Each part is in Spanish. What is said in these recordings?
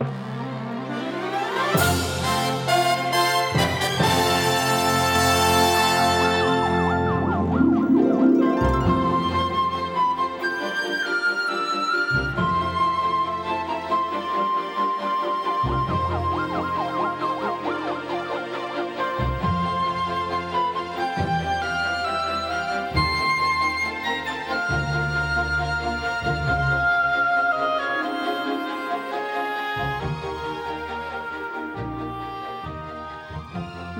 you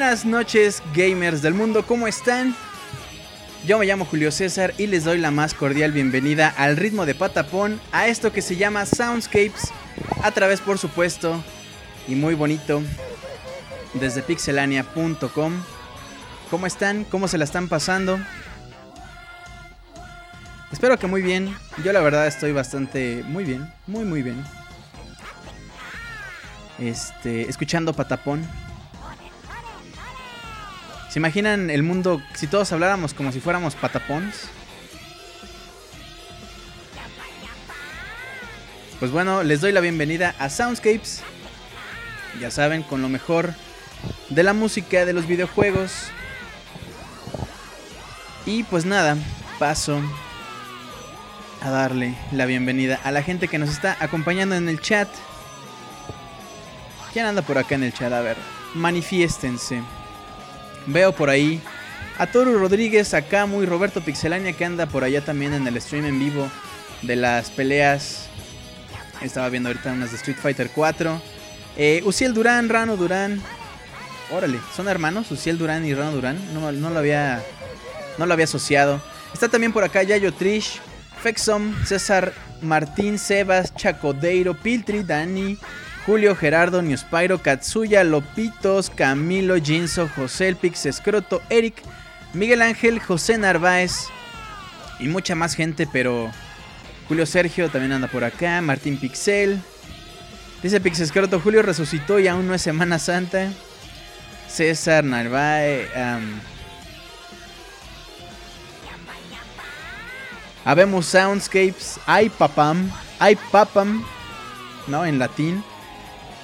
Buenas noches gamers del mundo, ¿cómo están? Yo me llamo Julio César y les doy la más cordial bienvenida al ritmo de patapón a esto que se llama Soundscapes, a través, por supuesto, y muy bonito, desde pixelania.com. ¿Cómo están? ¿Cómo se la están pasando? Espero que muy bien. Yo la verdad estoy bastante muy bien, muy muy bien. Este, escuchando Patapón. ¿Se imaginan el mundo si todos habláramos como si fuéramos patapons? Pues bueno, les doy la bienvenida a Soundscapes. Ya saben, con lo mejor de la música, de los videojuegos. Y pues nada, paso a darle la bienvenida a la gente que nos está acompañando en el chat. ¿Quién anda por acá en el chat? A ver, manifiéstense. Veo por ahí a Toru Rodríguez, a Camu y Roberto Pixelania que anda por allá también en el stream en vivo de las peleas. Estaba viendo ahorita unas de Street Fighter 4. Eh, Uciel Durán, Rano Durán. Órale, ¿son hermanos? Uciel Durán y Rano Durán. No, no, lo había. No lo había asociado. Está también por acá Yayo Trish, Fexom, César Martín, Sebas, Chacodeiro, Piltri, Dani, Julio, Gerardo, Newspyro, Katsuya, Lopitos, Camilo, Jinso, José Elpix, Escroto, Eric, Miguel Ángel, José Narváez y mucha más gente, pero Julio Sergio también anda por acá, Martín Pixel. Dice Pixescroto, Julio resucitó y aún no es Semana Santa. César Narváez. Habemos Soundscapes, Ay Papam, Ay Papam, ¿no? En latín.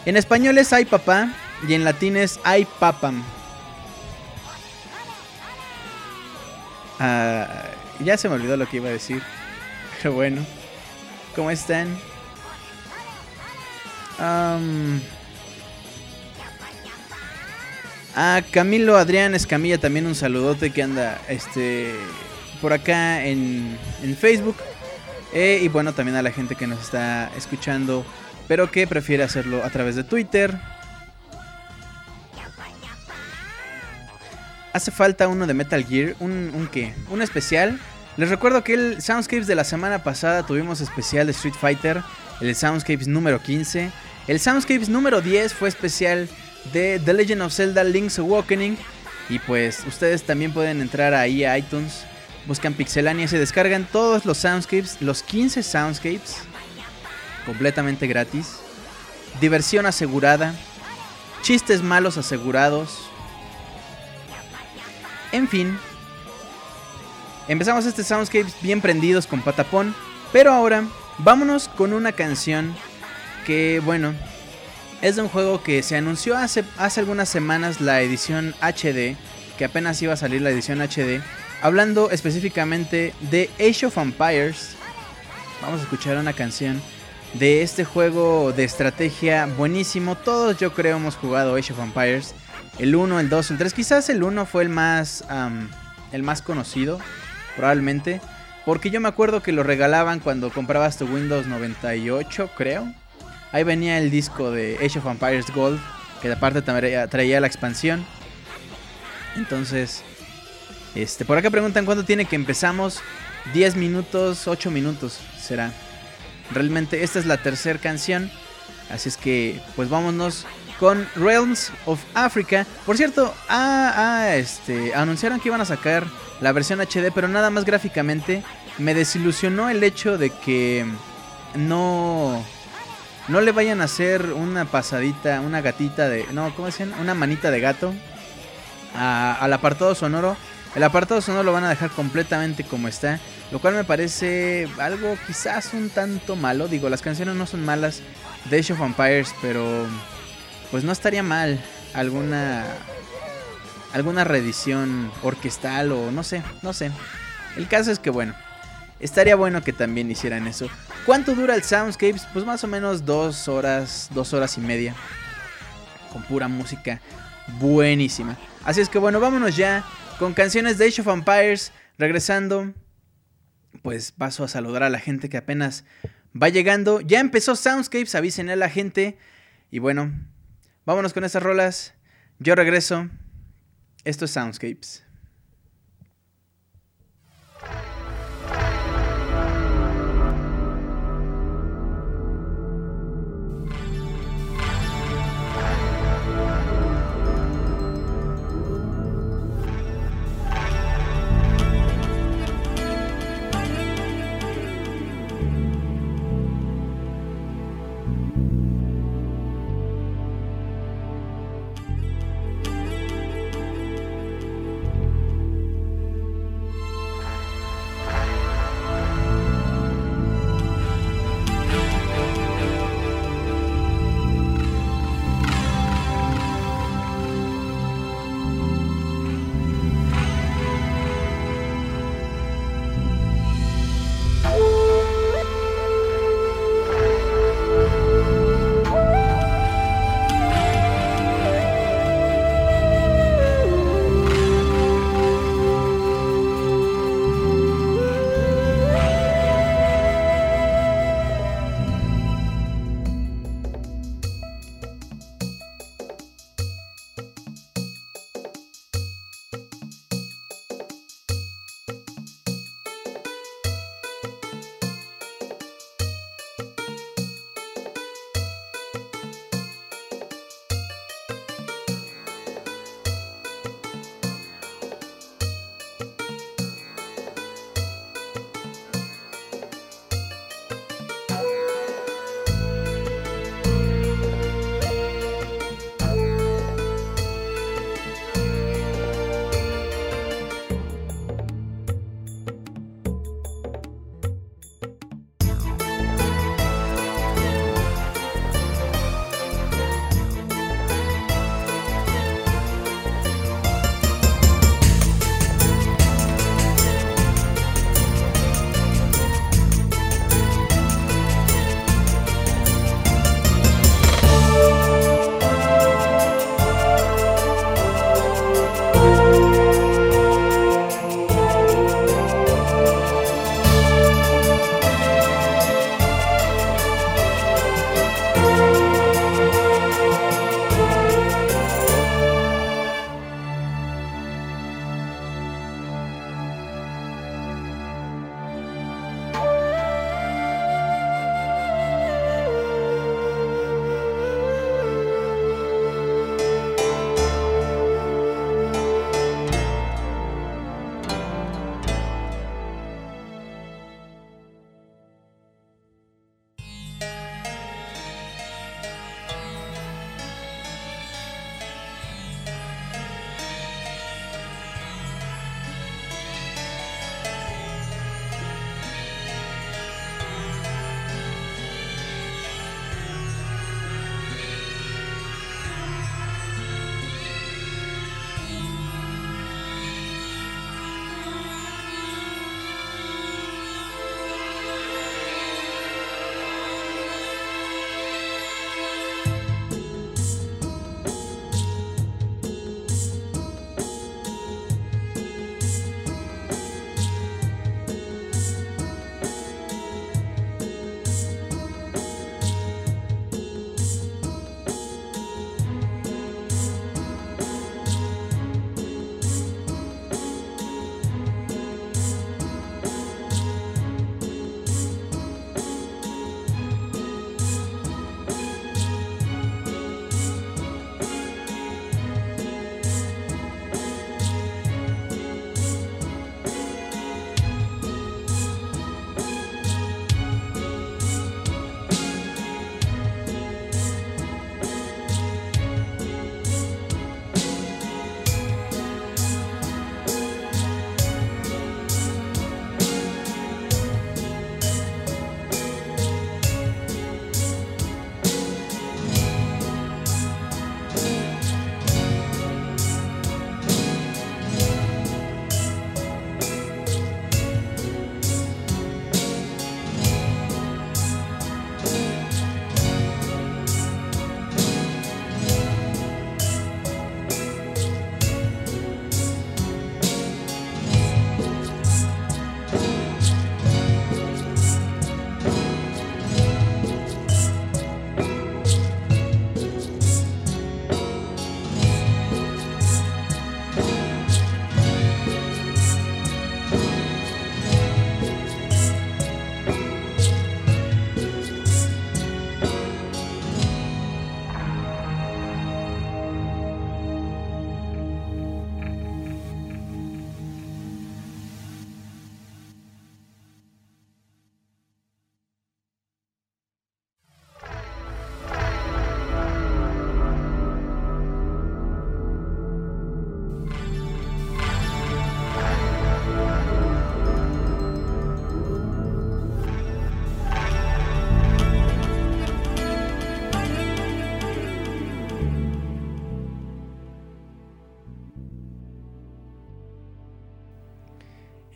En español es ay papá y en latín es ay papam. Ah, ya se me olvidó lo que iba a decir. Pero bueno. ¿Cómo están? Um, a Camilo Adrián Escamilla también un saludote que anda este por acá en, en Facebook. Eh, y bueno, también a la gente que nos está escuchando pero que prefiere hacerlo a través de Twitter. Hace falta uno de Metal Gear, un, un qué, un especial. Les recuerdo que el Soundscapes de la semana pasada tuvimos especial de Street Fighter, el Soundscapes número 15. El Soundscapes número 10 fue especial de The Legend of Zelda Link's Awakening. Y pues ustedes también pueden entrar ahí a iTunes, buscan Pixelania y se descargan todos los Soundscapes, los 15 Soundscapes completamente gratis, diversión asegurada, chistes malos asegurados, en fin. Empezamos este Soundscapes bien prendidos con Patapón, pero ahora vámonos con una canción que, bueno, es de un juego que se anunció hace, hace algunas semanas la edición HD, que apenas iba a salir la edición HD, hablando específicamente de Age of Empires. Vamos a escuchar una canción de este juego de estrategia buenísimo. Todos yo creo hemos jugado Age of Empires. El 1, el 2, el 3. Quizás el 1 fue el más, el más conocido, probablemente. Porque yo me acuerdo que lo regalaban cuando comprabas tu Windows 98, creo. Ahí venía el disco de Age of Empires Gold, que aparte traía, la expansión. Entonces, este, por acá preguntan cuándo tiene que empezamos. 10 minutos, 8 minutos será. Realmente esta es la tercera canción. Así es que pues vámonos con Realms of Africa. Por cierto, ah, ah, este, anunciaron que iban a sacar la versión HD, pero nada más gráficamente. Me desilusionó el hecho de que no, no le vayan a hacer una pasadita, una gatita de... No, ¿cómo decían? Una manita de gato al apartado sonoro. El apartado sonoro lo van a dejar completamente como está. Lo cual me parece algo quizás un tanto malo. Digo, las canciones no son malas de Age of Empires, pero pues no estaría mal alguna alguna reedición orquestal o no sé, no sé. El caso es que bueno, estaría bueno que también hicieran eso. ¿Cuánto dura el Soundscapes? Pues más o menos dos horas, dos horas y media. Con pura música buenísima. Así es que bueno, vámonos ya con canciones de Age of Empires. Regresando pues paso a saludar a la gente que apenas va llegando. Ya empezó Soundscapes, avísenle a la gente. Y bueno, vámonos con estas rolas. Yo regreso. Esto es Soundscapes.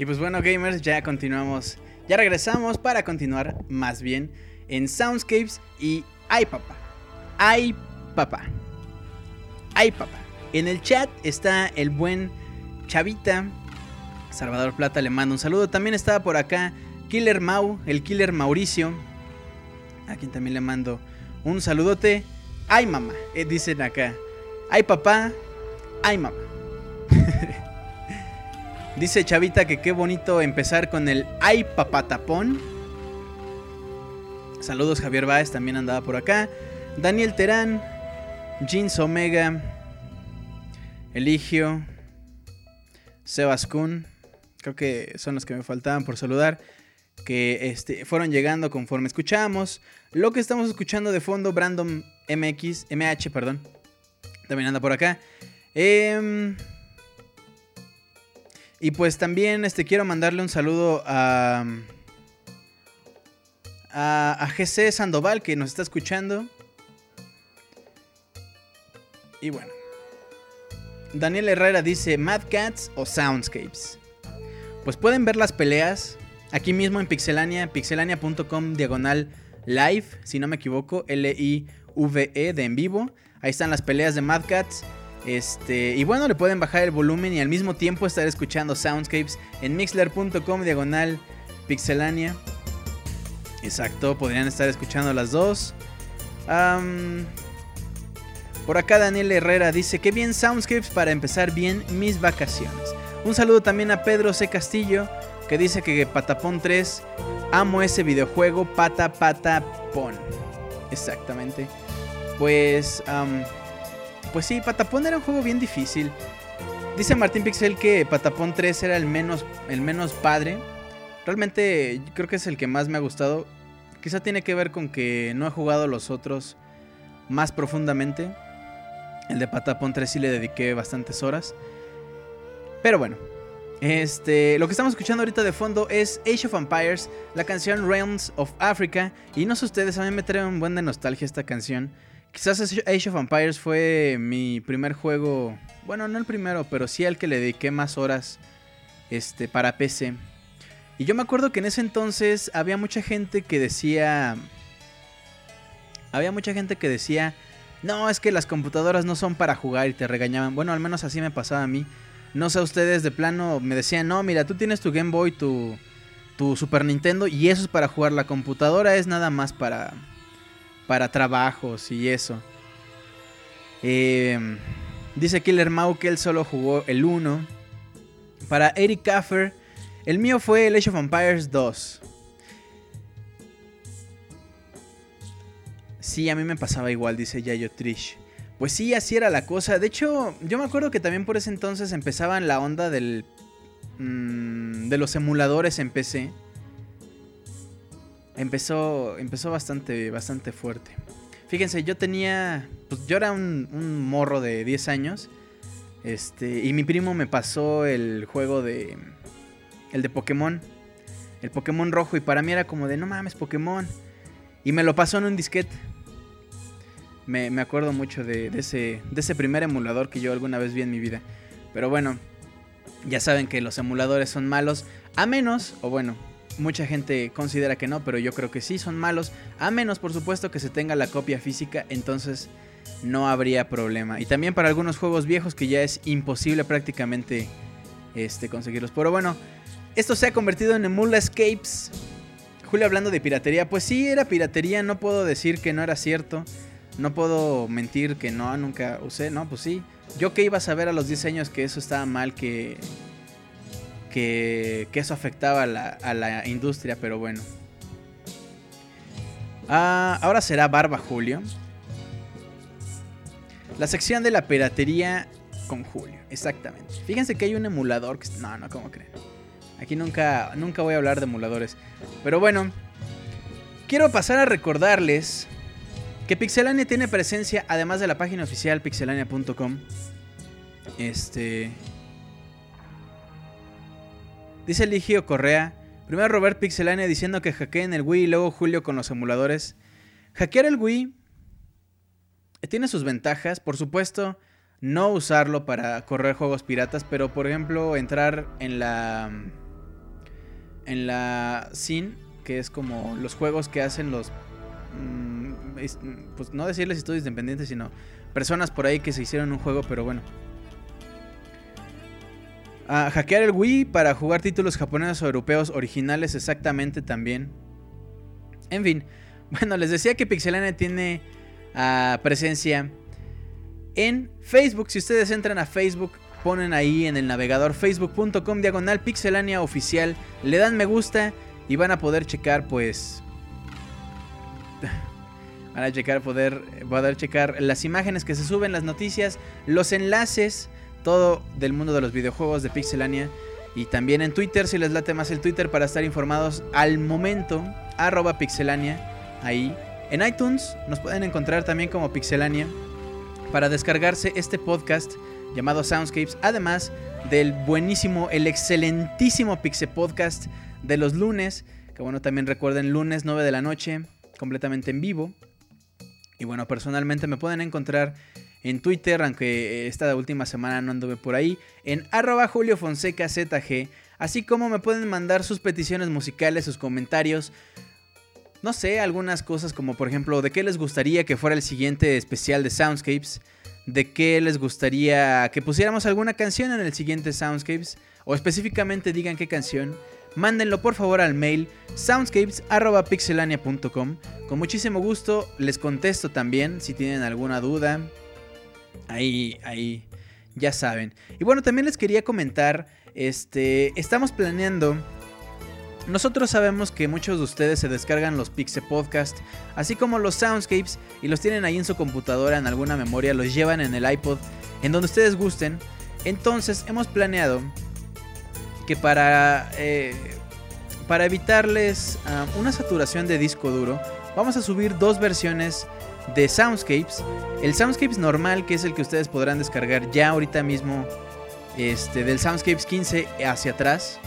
Y pues bueno, gamers, ya continuamos. Ya regresamos para continuar más bien en Soundscapes y Ay Papá. Ay Papá. Ay Papá. En el chat está el buen Chavita. Salvador Plata le mando un saludo. También estaba por acá Killer Mau, el Killer Mauricio. A quien también le mando un saludote. Ay mamá, eh, dicen acá. Ay papá, ay mamá. Dice Chavita que qué bonito empezar con el ay papá tapón. Saludos Javier Baez, también andaba por acá. Daniel Terán, Jeans Omega, Eligio, Sebas Kun. Creo que son los que me faltaban por saludar. Que este, fueron llegando conforme escuchamos. Lo que estamos escuchando de fondo, Brandon MX, MH, perdón. También anda por acá. Eh, y pues también este, quiero mandarle un saludo a, a, GC Sandoval que nos está escuchando. Y bueno. Daniel Herrera dice, Mad Cats o Soundscapes. Pues pueden ver las peleas aquí mismo en Pixelania, pixelania.com diagonal live, si no me equivoco, L-I-V-E de en vivo. Ahí están las peleas de Mad Cats. Este, y bueno, le pueden bajar el volumen y al mismo tiempo estar escuchando Soundscapes en mixler.com diagonal pixelania. Exacto, podrían estar escuchando las dos. por acá Daniel Herrera dice que bien Soundscapes para empezar bien mis vacaciones. Un saludo también a Pedro C. Castillo que dice que Patapón 3 amo ese videojuego Pata Pata Pon. Exactamente. Pues pues sí, Patapón era un juego bien difícil. Dice Martín Pixel que Patapón 3 era el menos, el menos padre. Realmente creo que es el que más me ha gustado. Quizá tiene que ver con que no he jugado los otros más profundamente. El de Patapón 3 sí le dediqué bastantes horas. Pero bueno. Este, lo que estamos escuchando ahorita de fondo es Age of Empires, la canción Realms of Africa. Y no sé ustedes, a mí me trae un buen de nostalgia esta canción. Quizás Age of Empires fue mi primer juego, bueno, no el primero, pero sí el que le dediqué más horas este, para PC. Y yo me acuerdo que en ese entonces había mucha gente que decía... Había mucha gente que decía, no, es que las computadoras no son para jugar y te regañaban. Bueno, al menos así me pasaba a mí. No sé, ustedes de plano me decían, no, mira, tú tienes tu Game Boy, tu, tu Super Nintendo y eso es para jugar. La computadora es nada más para, para trabajos y eso. Em, dice Killer Mau que él solo jugó el 1. Para Eric Kaffer, el mío fue el Age of Empires 2. Sí, a mí me pasaba igual, dice Yayo Trish. Pues sí, así era la cosa. De hecho, yo me acuerdo que también por ese entonces empezaban la onda del. Mm, de los emuladores en PC empezó, empezó bastante, bastante fuerte. Fíjense, yo tenía, pues yo era un, morro de 10 años. Este, y mi primo me pasó el juego de, el de Pokémon. El Pokémon rojo y para mí era como de, no mames, Pokémon. Y me lo pasó en un disquete. Me, acuerdo mucho de, de, ese, de ese primer emulador que yo alguna vez vi en mi vida. Pero bueno, ya saben que los emuladores son malos. A menos, o bueno, Mucha gente considera que no, pero yo creo que sí son malos. A menos, por supuesto, que se tenga la copia física, entonces no habría problema. Y también para algunos juegos viejos que ya es imposible prácticamente este, conseguirlos. Pero bueno, esto se ha convertido en Emula Escapes. Julio hablando de piratería, pues sí, era piratería, no puedo decir que no era cierto. No puedo mentir que no, nunca usé, no, pues sí. Yo que iba a saber a los 10 años que eso estaba mal, que que, eso afectaba a la, industria, pero bueno. Ah, ahora será Barba Julio. La sección de la piratería con Julio, exactamente. Fíjense que hay un emulador que... No, no, ¿cómo creen? Aquí nunca, nunca voy a hablar de emuladores. Pero bueno, quiero pasar a recordarles que Pixelania tiene presencia, además de la página oficial pixelania.com. Este... Dice Ligio Correa. Primero Robert Pixelania diciendo que hackeen el Wii y luego Julio con los emuladores. Hackear el Wii tiene sus ventajas. Por supuesto, no usarlo para correr juegos piratas, pero por ejemplo, entrar en la en la scene, que es como los juegos que hacen los... Mm, pues no decirles estudios independientes, sino personas por ahí que se hicieron un juego, pero bueno. Hackear el Wii para jugar títulos japoneses o europeos originales exactamente también. En fin, bueno, les decía que Pixelania tiene ah, presencia en Facebook. Si ustedes entran a Facebook, ponen ahí en el navegador facebook.com diagonal pixelania oficial, le dan me gusta y van a poder checar pues... Van a checar, poder, poder checar las imágenes que se suben, las noticias, los enlaces, todo del mundo de los videojuegos de Pixelania. Y también en Twitter, si les late más el Twitter para estar informados al momento, arroba pixelania, ahí. En iTunes nos pueden encontrar también como Pixelania para descargarse este podcast llamado Soundscapes, además del buenísimo, el excelentísimo Pixel Podcast de los lunes, que bueno, también recuerden lunes 9 de la noche, completamente en vivo. Y bueno, personalmente me pueden encontrar en Twitter, aunque esta última semana no anduve por ahí, en arroba Julio ZG, así como me pueden mandar sus peticiones musicales, sus comentarios, no sé, algunas cosas como por ejemplo de qué les gustaría que fuera el siguiente especial de Soundscapes, de qué les gustaría que pusiéramos alguna canción en el siguiente Soundscapes, o específicamente digan qué canción, mándenlo por favor al mail soundscapes.pixelania.com. Con muchísimo gusto les contesto también si tienen alguna duda. Ahí, ahí, ya saben. Y bueno, también les quería comentar, este, estamos planeando nosotros sabemos que muchos de ustedes se descargan los Pixel Podcast, así como los Soundscapes, y los tienen ahí en su computadora, en alguna memoria, los llevan en el iPod, en donde ustedes gusten. Entonces hemos planeado que para, eh, para evitarles ah, una saturación de disco duro, vamos a subir dos versiones de Soundscapes. El Soundscapes normal, que es el que ustedes podrán descargar ya ahorita mismo, este, del Soundscapes 15 hacia atrás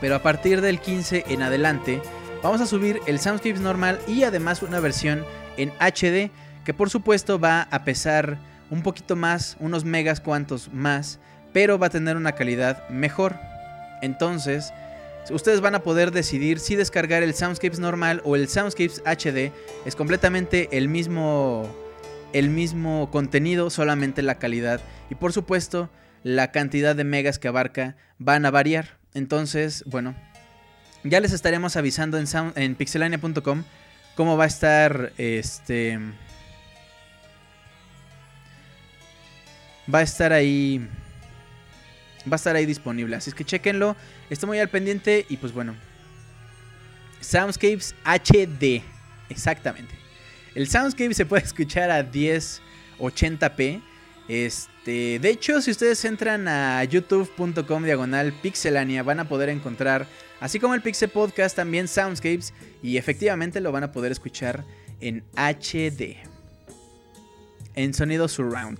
pero a partir del 15 en adelante vamos a subir el Soundscapes normal y además una versión en HD que por supuesto va a pesar un poquito más, unos megas cuantos más, pero va a tener una calidad mejor. Entonces, ustedes van a poder decidir si descargar el Soundscapes normal o el Soundscapes HD. Es completamente el mismo el mismo contenido, solamente la calidad y por supuesto la cantidad de megas que abarca van a variar. Entonces, bueno, ya les estaremos avisando en, en pixelania.com cómo va a estar este... Va a estar ahí... Va a estar ahí disponible. Así es que chequenlo. Estoy muy al pendiente y pues bueno. Soundscapes HD. Exactamente. El Soundscape se puede escuchar a 1080p. Este, de hecho, si ustedes entran a youtube.com diagonal pixelania, van a poder encontrar, así como el Pixel Podcast, también Soundscapes. Y efectivamente lo van a poder escuchar en HD. En sonido surround.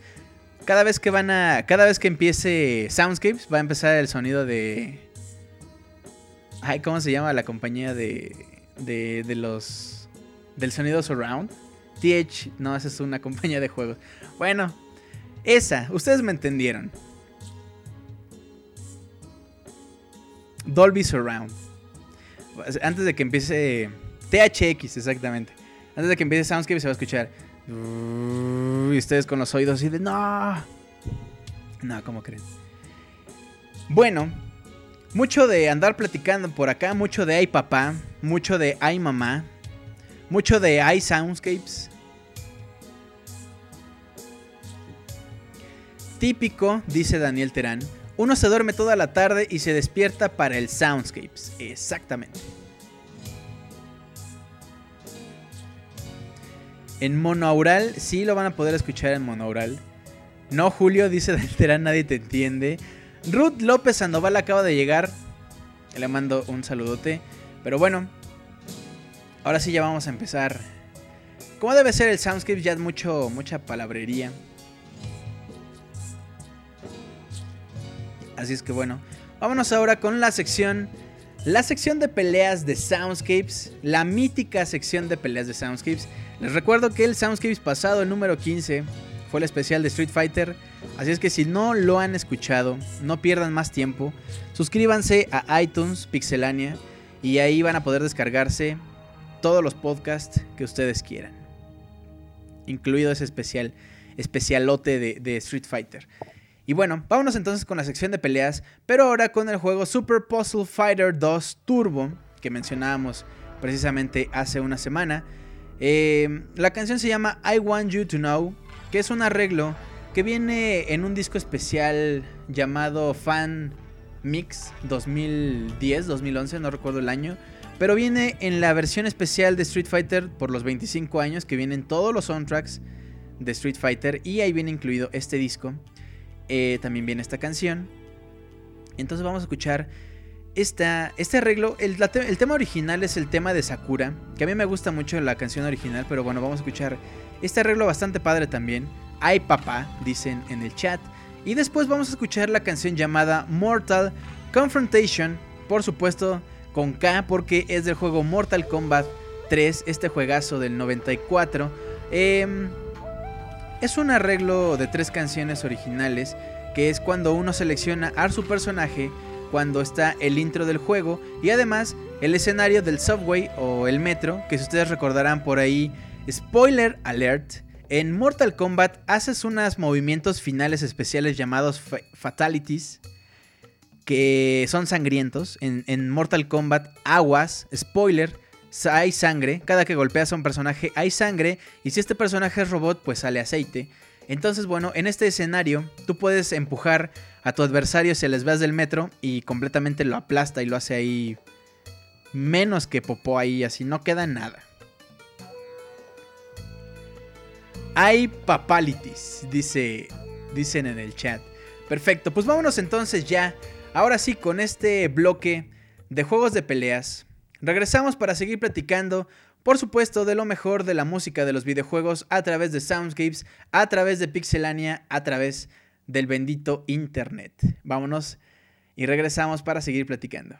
Cada vez que van a. Cada vez que empiece Soundscapes, va a empezar el sonido de. Ay, ¿cómo se llama la compañía de. de, de los. del sonido surround? TH, no, esa es una compañía de juegos. Bueno, esa, ustedes me entendieron. Dolby Surround. Antes de que empiece. THX, exactamente. Antes de que empiece Soundscape se va a escuchar. Y ustedes con los oídos así de. ¡No! No, ¿cómo creen? Bueno, mucho de andar platicando por acá, mucho de ay papá, mucho de ay mamá, mucho de ay soundscapes. Típico, dice Daniel Terán. Uno se duerme toda la tarde y se despierta para el Soundscapes. Exactamente. En monaural, sí lo van a poder escuchar en monaural. No, Julio, dice Daniel Terán, nadie te entiende. Ruth López Sandoval acaba de llegar. Le mando un saludote. Pero bueno, ahora sí ya vamos a empezar. Como debe ser el Soundscapes, ya es mucho, mucha palabrería. Así es que bueno, vámonos ahora con la sección. La sección de peleas de Soundscapes, la mítica sección de peleas de Soundscapes. Les recuerdo que el Soundscapes pasado, el número 15, fue el especial de Street Fighter. Así es que si no lo han escuchado, no pierdan más tiempo. Suscríbanse a iTunes Pixelania y ahí van a poder descargarse todos los podcasts que ustedes quieran. Incluido ese especial, especialote de, de Street Fighter. Y bueno, vámonos entonces con la sección de peleas, pero ahora con el juego Super Puzzle Fighter 2 Turbo, que mencionábamos precisamente hace una semana. Eh, la canción se llama I Want You to Know, que es un arreglo que viene en un disco especial llamado Fan Mix 2010-2011, no recuerdo el año. Pero viene en la versión especial de Street Fighter por los 25 años, que vienen todos los soundtracks de Street Fighter. Y ahí viene incluido este disco. Eh, también viene esta canción. Entonces vamos a escuchar este arreglo. El, tema original es el tema de Sakura, que a mí me gusta mucho la canción original, pero bueno, vamos a escuchar este arreglo bastante padre también. Ay papá, dicen en el chat. Y después vamos a escuchar la canción llamada Mortal Confrontation, por supuesto con K, porque es del juego Mortal Kombat 3, este juegazo del 94. Eh, em, es un arreglo de tres canciones originales, que es cuando uno selecciona a su personaje, cuando está el intro del juego y además el escenario del subway o el metro, que si ustedes recordarán por ahí, spoiler alert, en Mortal Kombat haces unos movimientos finales especiales llamados fatalities, que son sangrientos. En, en Mortal Kombat, aguas, spoiler, hay sangre, cada que golpeas a un personaje hay sangre y si este personaje es robot pues sale aceite. Entonces bueno, en este escenario tú puedes empujar a tu adversario si les veas del metro y completamente lo aplasta y lo hace ahí menos que popó ahí, así no queda nada. Hay papalities, dice, dicen en el chat. Perfecto, pues vámonos entonces ya, ahora sí con este bloque de juegos de peleas Regresamos para seguir platicando, por supuesto, de lo mejor de la música de los videojuegos a través de Soundscapes, a través de Pixelania, a través del bendito Internet. Vámonos y regresamos para seguir platicando.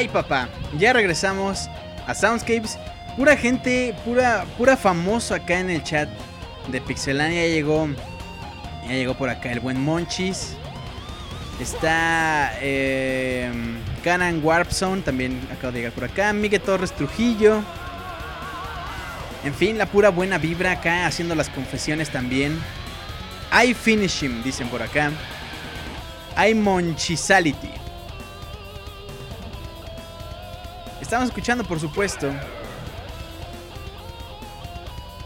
Ay papá, ya regresamos a Soundscapes. Pura gente, pura, pura famoso acá en el chat de Pixelania. Ya llegó, ya llegó por acá el buen Monchis. Está eh, Canan Warpzone, también acaba de llegar por acá. Miguel Torres Trujillo. En fin, la pura buena vibra acá, haciendo las confesiones también. I finish him, dicen por acá. I Monchisality. Estamos escuchando, por supuesto.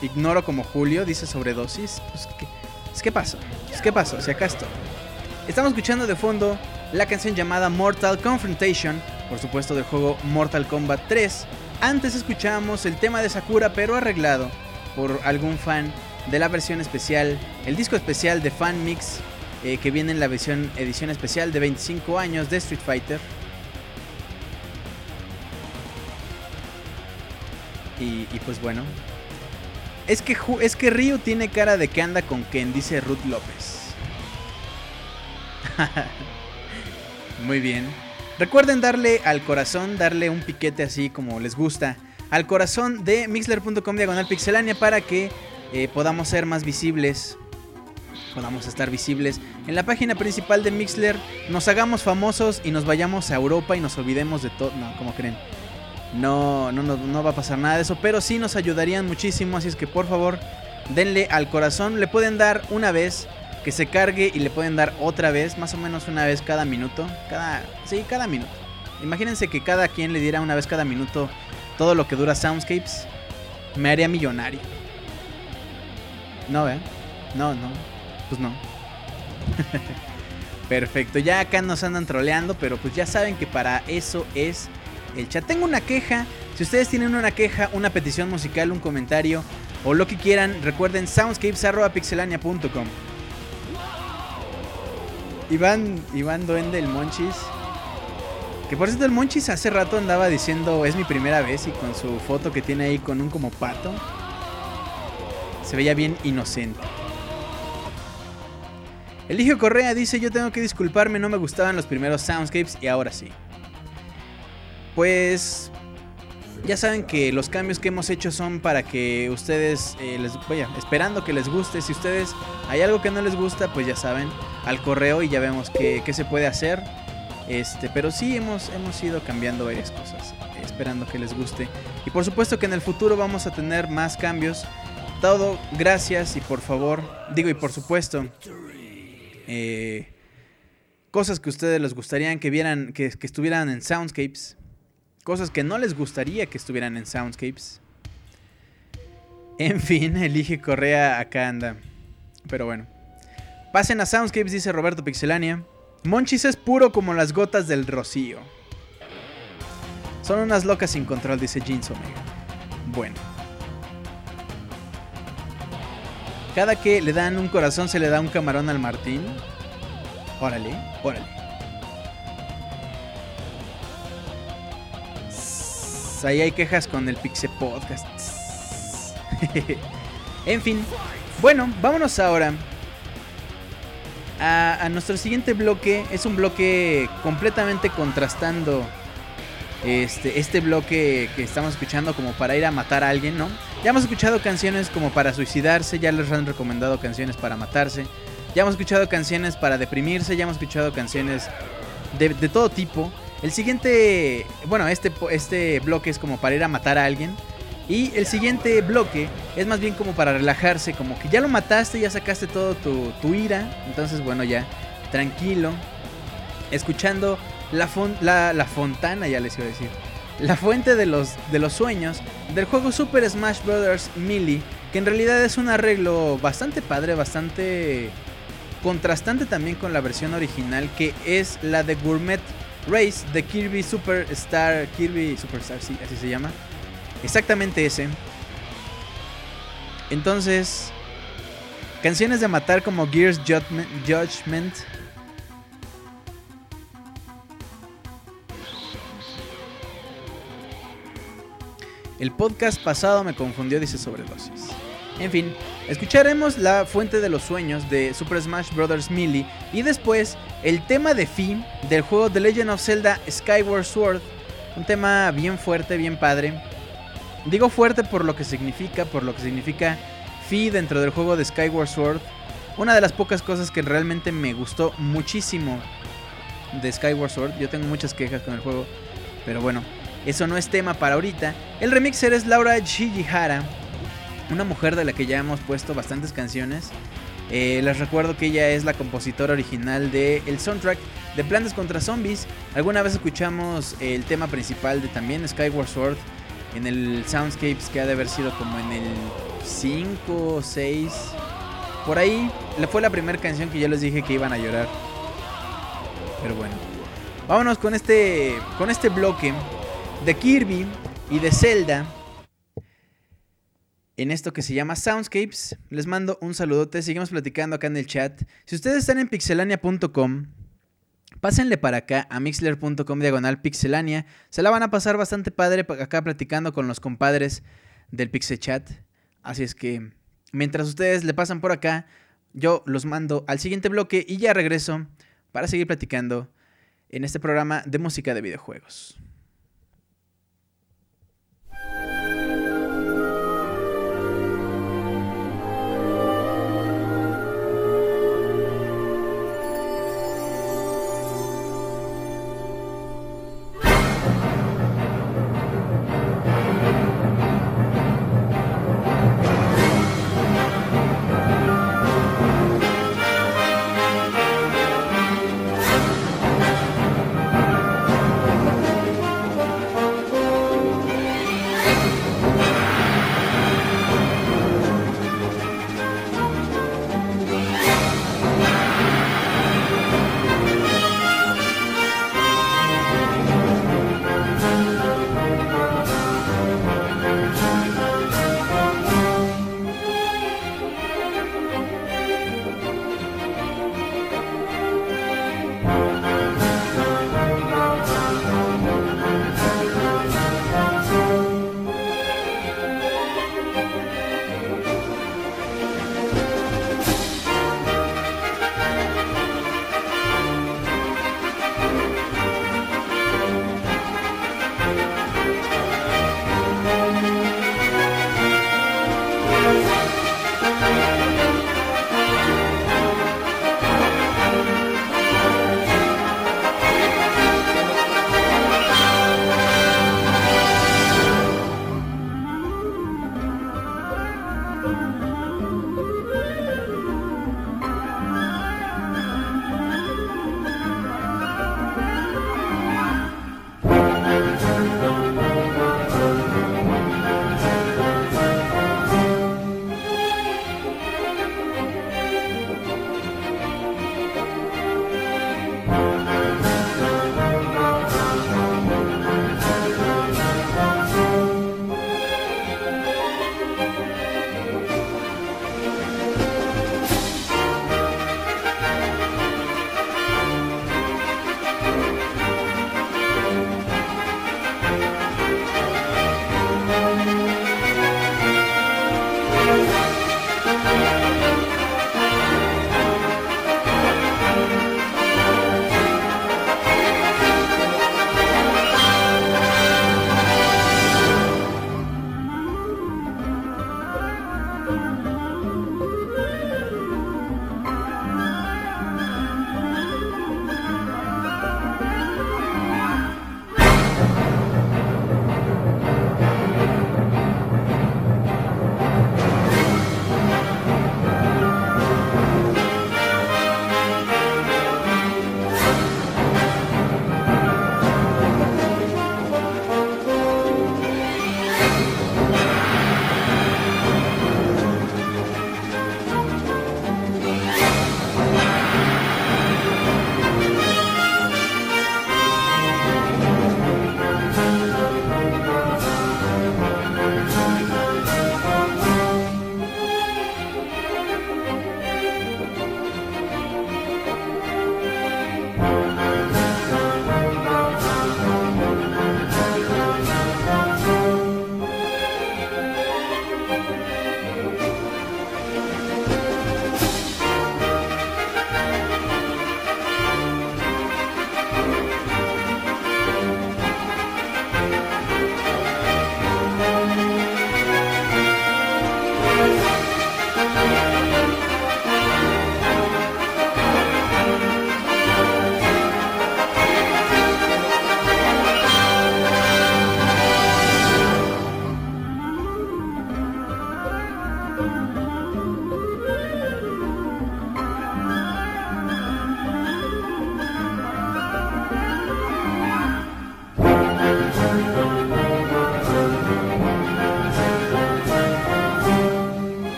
Ignoro como Julio, dice sobredosis. Pues, ¿qué, pues, ¿qué pasó? Pues, ¿Qué pasó? Si acá estoy. Estamos escuchando de fondo la canción llamada Mortal Confrontation, por supuesto del juego Mortal Kombat 3. Antes escuchábamos el tema de Sakura, pero arreglado por algún fan de la versión especial, el disco especial de Fan Mix, eh, que viene en la versión edición especial de 25 años de Street Fighter. Y, pues bueno. Es que, es que Ryu tiene cara de que anda con Ken, dice Ruth López. Muy bien. Recuerden darle al corazón, darle un piquete así como les gusta. Al corazón de mixler.com diagonal pixelania para que eh, podamos ser más visibles. Podamos estar visibles en la página principal de Mixler. Nos hagamos famosos y nos vayamos a Europa y nos olvidemos de todo. No, como creen? No, no, no, no va a pasar nada de eso, pero sí nos ayudarían muchísimo, así es que por favor denle al corazón, le pueden dar una vez que se cargue y le pueden dar otra vez, más o menos una vez cada minuto, cada, sí, cada minuto. Imagínense que cada quien le diera una vez cada minuto todo lo que dura Soundscapes, me haría millonario. No, ¿eh? No, no, pues no. Perfecto, ya acá nos andan troleando, pero pues ya saben que para eso es el chat. Tengo una queja. Si ustedes tienen una queja, una petición musical, un comentario o lo que quieran, recuerden soundscapes.pixelania.com. Iván, Iván Duende, el Monchis. Que por cierto, el Monchis hace rato andaba diciendo es mi primera vez y con su foto que tiene ahí con un como pato. Se veía bien inocente. Eligio Correa dice yo tengo que disculparme, no me gustaban los primeros soundscapes y ahora sí. Pues ya saben que los cambios que hemos hecho son para que ustedes eh, les vaya esperando que les guste. Si ustedes hay algo que no les gusta, pues ya saben, al correo y ya vemos qué, se puede hacer. Este, pero sí hemos, hemos ido cambiando varias cosas, esperando que les guste. Y por supuesto que en el futuro vamos a tener más cambios. Todo gracias y por favor, digo y por supuesto, eh, cosas que ustedes les gustarían que vieran, que, que estuvieran en Soundscapes. Cosas que no les gustaría que estuvieran en Soundscapes. En fin, elige Correa acá anda. Pero bueno. Pasen a Soundscapes, dice Roberto Pixelania. Monchis es puro como las gotas del rocío. Son unas locas sin control, dice Jeans Omega. Bueno. Cada que le dan un corazón se le da un camarón al Martín. Órale, órale. Ahí hay quejas con el Pixel Podcast. en fin. Bueno, vámonos ahora a, nuestro siguiente bloque. Es un bloque completamente contrastando este, este bloque que estamos escuchando como para ir a matar a alguien, ¿no? Ya hemos escuchado canciones como para suicidarse, ya les han recomendado canciones para matarse. Ya hemos escuchado canciones para deprimirse, ya hemos escuchado canciones de todo tipo. El siguiente, bueno, este, este bloque es como para ir a matar a alguien. Y el siguiente bloque es más bien como para relajarse, como que ya lo mataste, ya sacaste todo tu, tu ira. Entonces, bueno, ya tranquilo, escuchando la, la, la, fontana, ya les iba a decir, la fuente de los, de los sueños del juego Super Smash Bros. Melee, que en realidad es un arreglo bastante padre, bastante contrastante también con la versión original, que es la de Gourmet Race de Kirby Superstar, Kirby Superstar, sí, así se llama. Exactamente ese. Entonces, canciones de matar como Gears Judgment. El podcast pasado me confundió, dice sobredosis. En fin, escucharemos la fuente de los sueños de Super Smash Bros. Melee y después el tema de Fi del juego The Legend of Zelda Skyward Sword. Un tema bien fuerte, bien padre. Digo fuerte por lo que significa, por lo que significa Fi dentro del juego de Skyward Sword. Una de las pocas cosas que realmente me gustó muchísimo de Skyward Sword. Yo tengo muchas quejas con el juego, pero bueno, eso no es tema para ahorita. El remixer es Laura Shijihara, una mujer de la que ya hemos puesto bastantes canciones. Eh, les recuerdo que ella es la compositora original del el soundtrack de Plantas contra Zombies. Alguna vez escuchamos el tema principal de también Skyward Sword en el Soundscapes que ha de haber sido como en el 5 o 6. Por ahí fue la primera canción que yo les dije que iban a llorar. Pero bueno. Vámonos con este con este bloque de Kirby y de Zelda. En esto que se llama Soundscapes, les mando un saludote, seguimos platicando acá en el chat. Si ustedes están en pixelania.com, Pásenle para acá a mixler.com diagonal pixelania. Se la van a pasar bastante padre acá platicando con los compadres del Pixel Chat. Así es que mientras ustedes le pasan por acá, yo los mando al siguiente bloque y ya regreso para seguir platicando en este programa de música de videojuegos.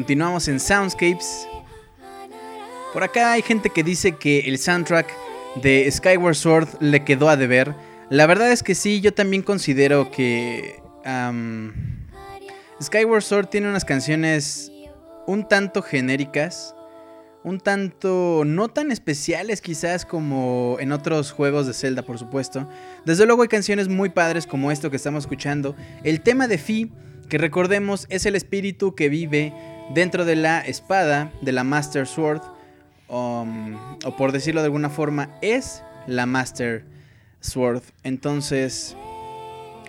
Continuamos en Soundscapes. Por acá hay gente que dice que el soundtrack de Skyward Sword le quedó a deber. La verdad es que sí, yo también considero que Skyward Sword tiene unas canciones un tanto genéricas, un tanto no tan especiales quizás como en otros juegos de Zelda, por supuesto. Desde luego hay canciones muy padres como esto que estamos escuchando. El tema de Fi, que recordemos es el espíritu que vive dentro de la espada de la Master Sword, um, o por decirlo de alguna forma, es la Master Sword. Entonces,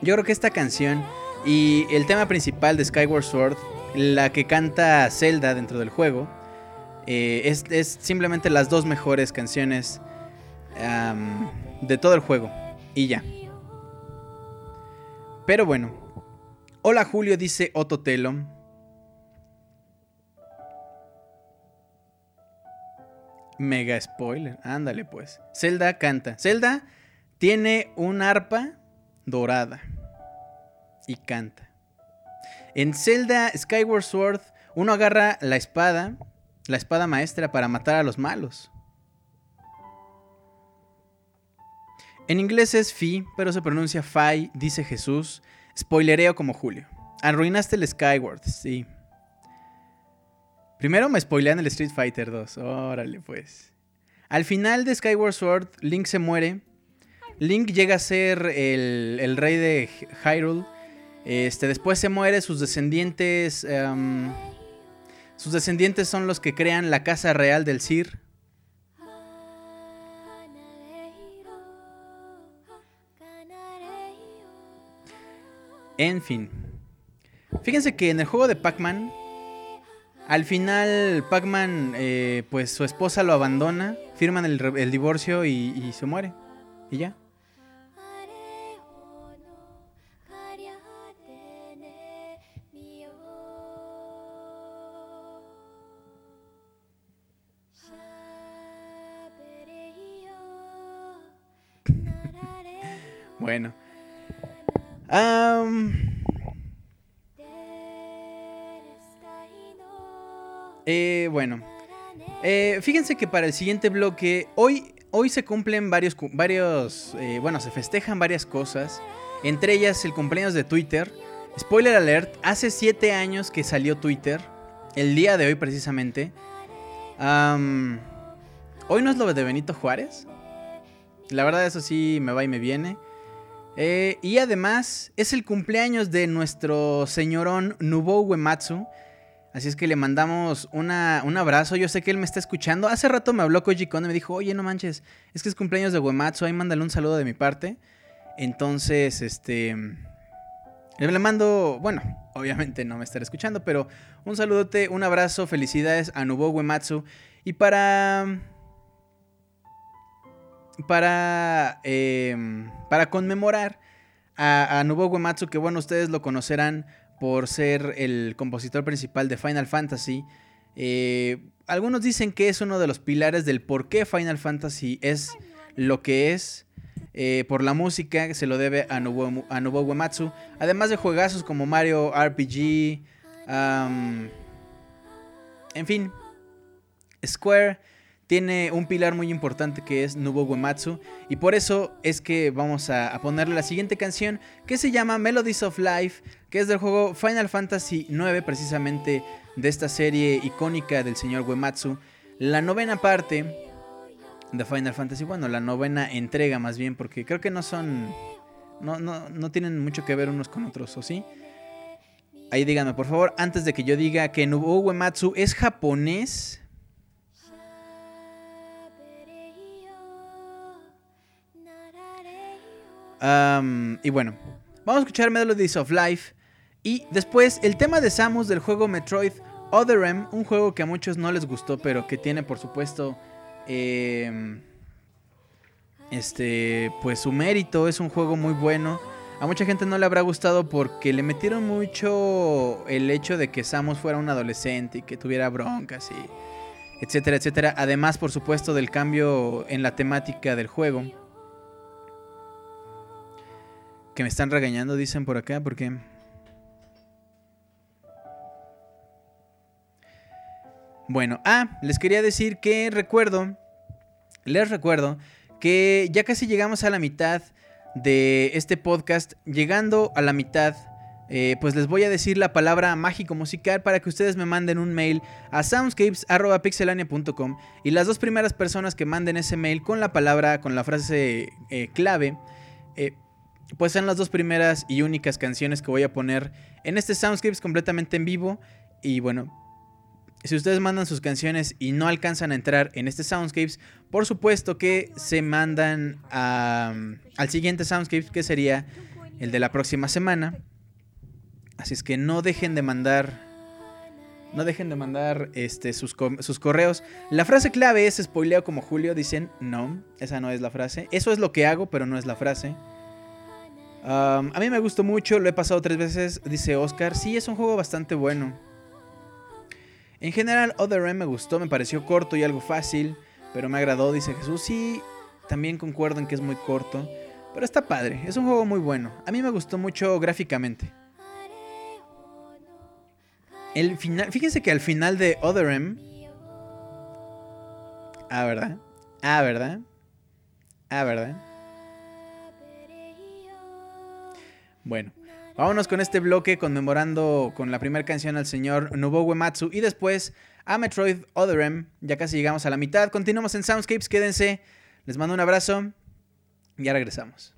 yo creo que esta canción y el tema principal de Skyward Sword, la que canta Zelda dentro del juego, eh, es, simplemente las dos mejores canciones de todo el juego. Y ya. Pero bueno. Hola Julio, dice Ototelo. Mega spoiler. Ándale pues. Zelda canta. Zelda tiene un arpa dorada y canta. En Zelda Skyward Sword, uno agarra la espada, la espada maestra para matar a los malos. En inglés es Fi, pero se pronuncia Fai, dice Jesús. Spoilereo como Julio. Arruinaste el Skyward, sí. Primero me spoilean el Street Fighter 2. Órale, pues. Al final de Skyward Sword, Link se muere. Link llega a ser el, rey de Hyrule este, después se muere, sus descendientes. Em, sus descendientes son los que crean la casa real del Sir. En fin. Fíjense que en el juego de Pac-Man. Al final, Pac-Man, eh, pues su esposa lo abandona, firman el, divorcio y se muere. Y ya. Bueno. Eh, bueno. Eh, fíjense que para el siguiente bloque, hoy, hoy se cumplen varios, varios eh, bueno, se festejan varias cosas. Entre ellas el cumpleaños de Twitter. Spoiler alert, hace 7 años que salió Twitter. El día de hoy precisamente. hoy no es lo de Benito Juárez. La verdad eso sí me va y me viene. Eh, y además es el cumpleaños de nuestro señorón Nubo Uematsu. Así es que le mandamos un abrazo. Yo sé que él me está escuchando. Hace rato me habló Koji Kondo y me dijo, oye, no manches, es que es cumpleaños de Uematsu. Ahí mándale un saludo de mi parte. Entonces, este... Le mando, bueno, obviamente no me estará escuchando, pero un saludote, un abrazo, felicidades a Nubo Uematsu. Y para para, em, para conmemorar a, a Uematsu, que bueno, ustedes lo conocerán por ser el compositor principal de Final Fantasy. Eh, algunos dicen que es uno de los pilares del por qué Final Fantasy es lo que es. Eh, por la música se lo debe a Nobuo, Uematsu. Además de juegazos como Mario RPG. en fin. Square tiene un pilar muy importante que es Nubo Uematsu y por eso es que vamos a, ponerle la siguiente canción que se llama Melodies of Life, que es del juego Final Fantasy IX, precisamente de esta serie icónica del señor Uematsu. La novena parte de Final Fantasy, bueno, la novena entrega más bien, porque creo que no son, no, no, no tienen mucho que ver unos con otros, ¿o sí? Ahí díganme, por favor, antes de que yo diga que Nubo Uematsu es japonés y bueno, vamos a escuchar Melodies of Life. Y después el tema de Samus del juego Metroid Other M, un juego que a muchos no les gustó, pero que tiene por supuesto em, este pues su mérito, es un juego muy bueno. A mucha gente no le habrá gustado porque le metieron mucho el hecho de que Samus fuera un adolescente y que tuviera broncas y etcétera, etcétera. Además, por supuesto, del cambio en la temática del juego. Que me están regañando, dicen por acá, porque... Bueno, ah, les quería decir que recuerdo, les recuerdo que ya casi llegamos a la mitad de este podcast. Llegando a la mitad, eh, pues les voy a decir la palabra mágico musical para que ustedes me manden un mail a soundscapes.pixelania.com y las dos primeras personas que manden ese mail con la palabra, con la frase eh, clave, eh, pues son las dos primeras y únicas canciones que voy a poner en este Soundscapes completamente en vivo. Y bueno, si ustedes mandan sus canciones y no alcanzan a entrar en este Soundscapes, por supuesto que se mandan al siguiente Soundscapes, que sería el de la próxima semana. Así es que no dejen de mandar. No dejen de mandar este, sus, correos. La frase clave es spoileo como Julio. Dicen, no, esa no es la frase. Eso es lo que hago, pero no es la frase. a mí me gustó mucho, lo he pasado tres veces, dice Oscar. Sí, es un juego bastante bueno. En general, Other M me gustó, me pareció corto y algo fácil, pero me agradó, dice Jesús. Sí, también concuerdo en que es muy corto, pero está padre, es un juego muy bueno. A mí me gustó mucho gráficamente. El final, fíjense que al final de Other. Ah, ¿verdad? Ah, ¿verdad? Ah, ¿verdad? Bueno, Vámonos con este bloque conmemorando con la primera canción al señor Nobuo Uematsu y después a Metroid Other M. Ya casi llegamos a la mitad. Continuamos en Soundscapes, quédense. Les mando un abrazo ya regresamos.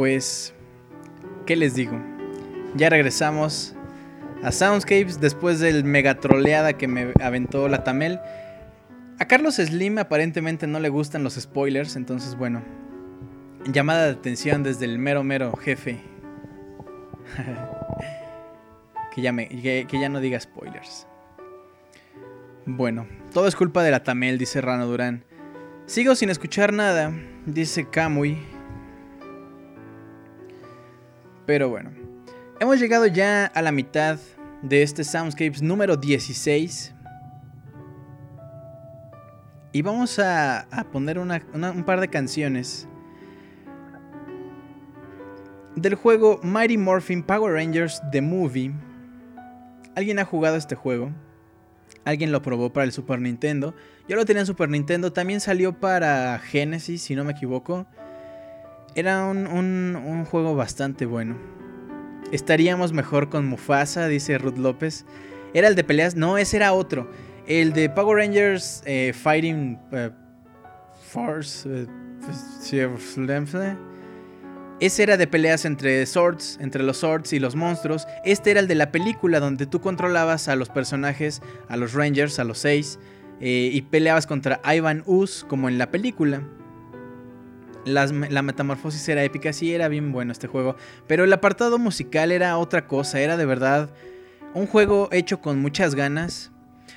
Pues, ¿qué les digo? Ya regresamos a Soundscapes después del mega troleada que me aventó la Tamel. A Carlos Slim aparentemente no le gustan los spoilers, entonces bueno, llamada de atención desde el mero mero jefe. que, ya me, que, ya no diga spoilers. Bueno, todo es culpa de la Tamel, dice Rano Durán. Sigo sin escuchar nada, dice Kamui. Pero bueno, hemos llegado ya a la mitad de este Soundscapes número 16. Y vamos a, poner un par de canciones del juego Mighty Morphin Power Rangers The Movie. ¿Alguien ha jugado este juego? Alguien lo probó para el Super Nintendo. Yo lo tenía en Super Nintendo. También salió para Genesis, si no me equivoco. Era un, juego bastante bueno. Estaríamos mejor con Mufasa, dice Ruth López. ¿Era el de peleas? No, ese era otro. El de Power Rangers eh, Fighting eh, Force. Eh, ese era de peleas entre swords, entre los swords y los monstruos. Este era el de la película donde tú controlabas a los personajes, a los Rangers, a los seis, y peleabas contra Ivan Us como en la película la metamorfosis era épica, sí era bien bueno este juego, pero el apartado musical era otra cosa, era de verdad un juego hecho con muchas ganas.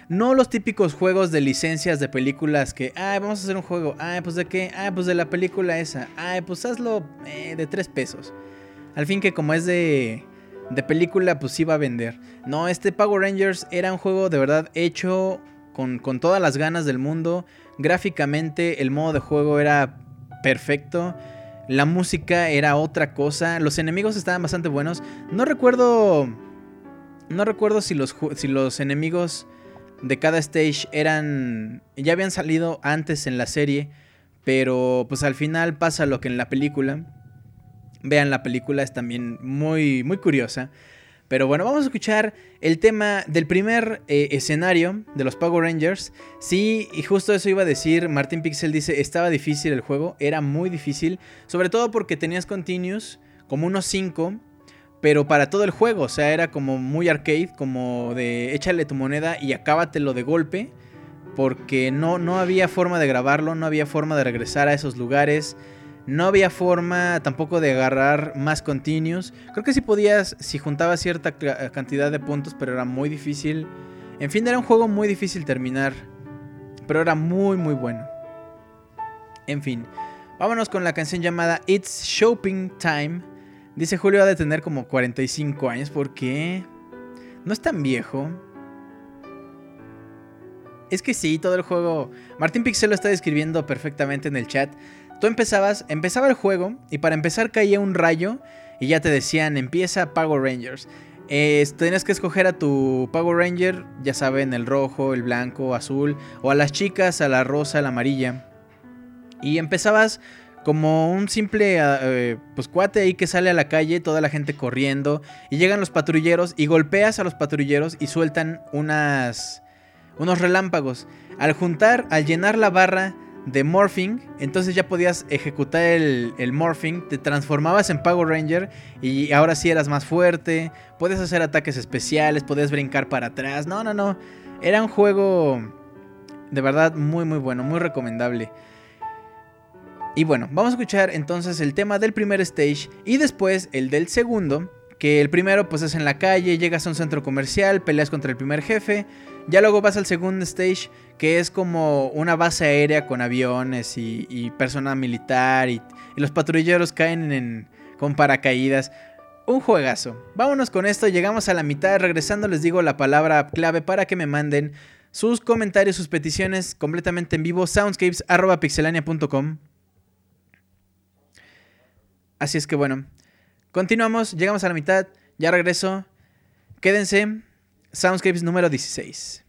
No los típicos juegos de licencias de películas que, ah, vamos a hacer un juego, ah, pues de qué, ah, pues de la película esa, ah, pues hazlo eh, de tres pesos. Al fin que como es de, de película, pues sí va a vender. No, este Power Rangers era un juego de verdad hecho con, con todas las ganas del mundo. Gráficamente el modo de juego era perfecto. La música era otra cosa. Los enemigos estaban bastante buenos. No recuerdo. No recuerdo si los, si los enemigos de cada stage eran. Ya habían salido antes en la serie. Pero pues al final pasa lo que en la película. Vean la película, es también muy, muy curiosa. Pero bueno, vamos a escuchar el tema del primer eh, escenario de los Power Rangers. Sí, y justo eso iba a decir, Martin Pixel dice, estaba difícil el juego, era muy difícil, sobre todo porque tenías continuos como unos 5, pero para todo el juego, o sea, era como muy arcade, como de échale tu moneda y acábatelo de golpe, porque no, no había forma de grabarlo, no había forma de regresar a esos lugares. No había forma tampoco de agarrar más continuos. Creo que sí podías si juntabas cierta cantidad de puntos, pero era muy difícil. En fin, era un juego muy difícil terminar, pero era muy muy bueno. En fin, vámonos con la canción llamada It's Shopping Time. Dice Julio ha de tener como 45 años, ¿por qué? No es tan viejo. Es que sí, todo el juego. Martín Pixel lo está describiendo perfectamente en el chat. Tú empezabas, empezaba el juego y para empezar caía un rayo y ya te decían empieza Power Rangers. tenías que escoger a tu Power Ranger, ya saben, el rojo, el blanco, azul, o a las chicas, a la rosa, a la amarilla. Y empezabas como un simple ah, eh, pues cuate ahí que sale a la calle, toda la gente corriendo, y llegan los patrulleros y golpeas a los patrulleros y sueltan unas unos relámpagos. Al juntar, al llenar la barra de morphing, entonces ya podías ejecutar el, el, morphing, te transformabas en Power Ranger y ahora sí eras más fuerte, puedes hacer ataques especiales, podías brincar para atrás, no, no, no, era un juego de verdad muy muy bueno, muy recomendable. Y bueno, vamos a escuchar entonces el tema del primer stage y después el del segundo, que el primero pues es en la calle, llegas a un centro comercial, peleas contra el primer jefe, ya luego vas al segundo stage, que es como una base aérea con aviones y, y personal militar y, los patrulleros caen en, con paracaídas. Un juegazo. Vámonos con esto, llegamos a la mitad, regresando les digo la palabra clave para que me manden sus comentarios, sus peticiones completamente en vivo, soundscapes.pixelania.com. Así es que bueno, continuamos, llegamos a la mitad, ya regreso. Quédense. Soundscapes número 16.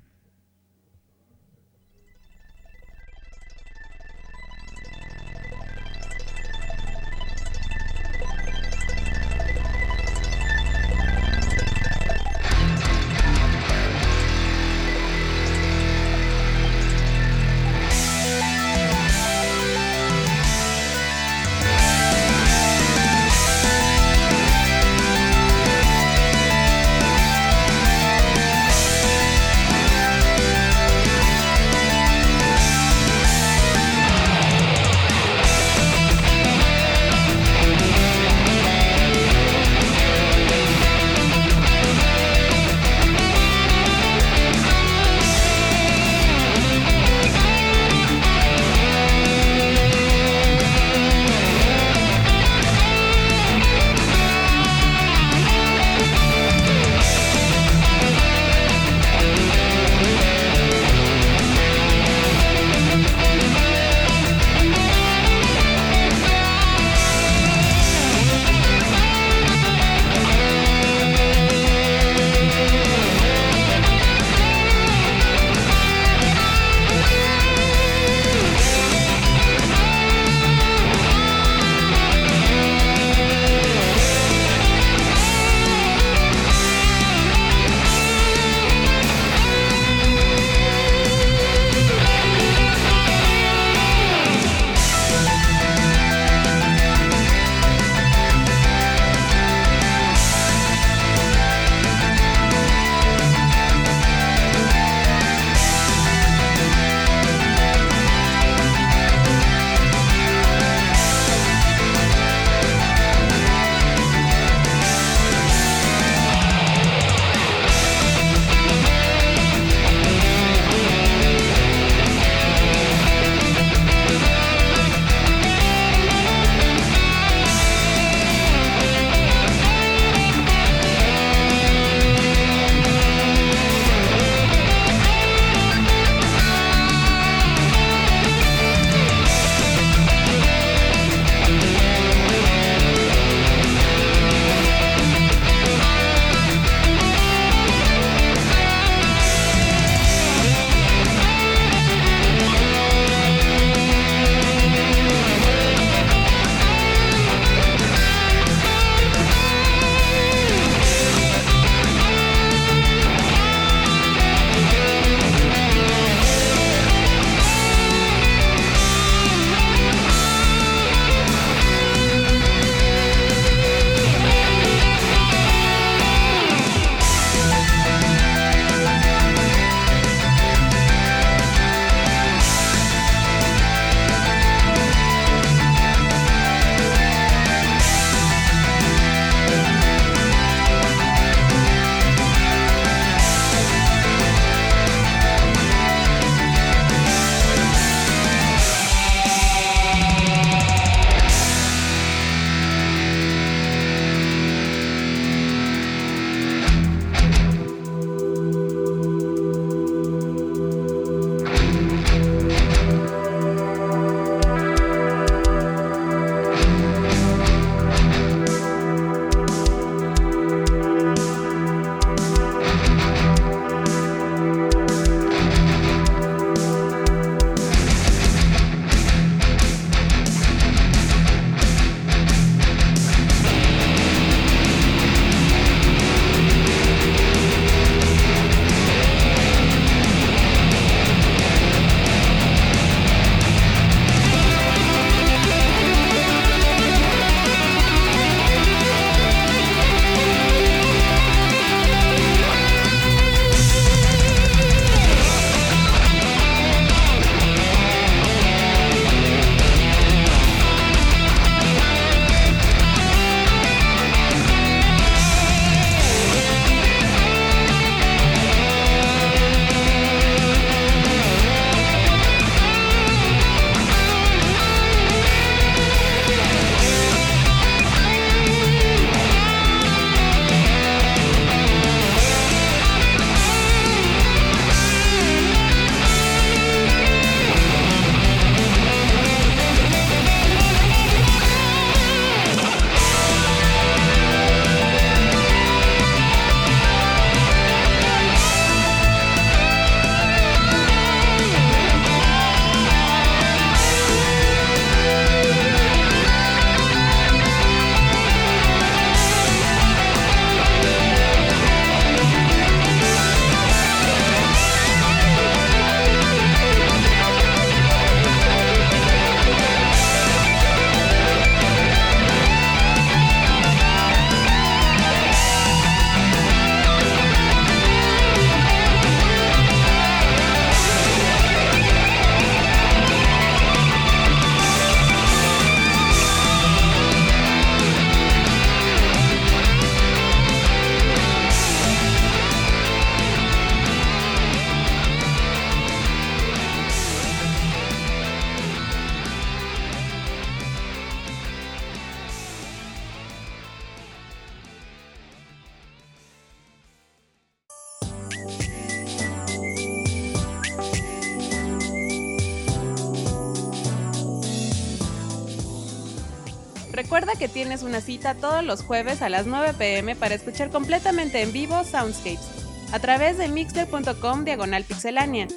Cita todos los jueves a las 9 pm para escuchar completamente en vivo Soundscapes a través de mixler.com diagonal pixelania.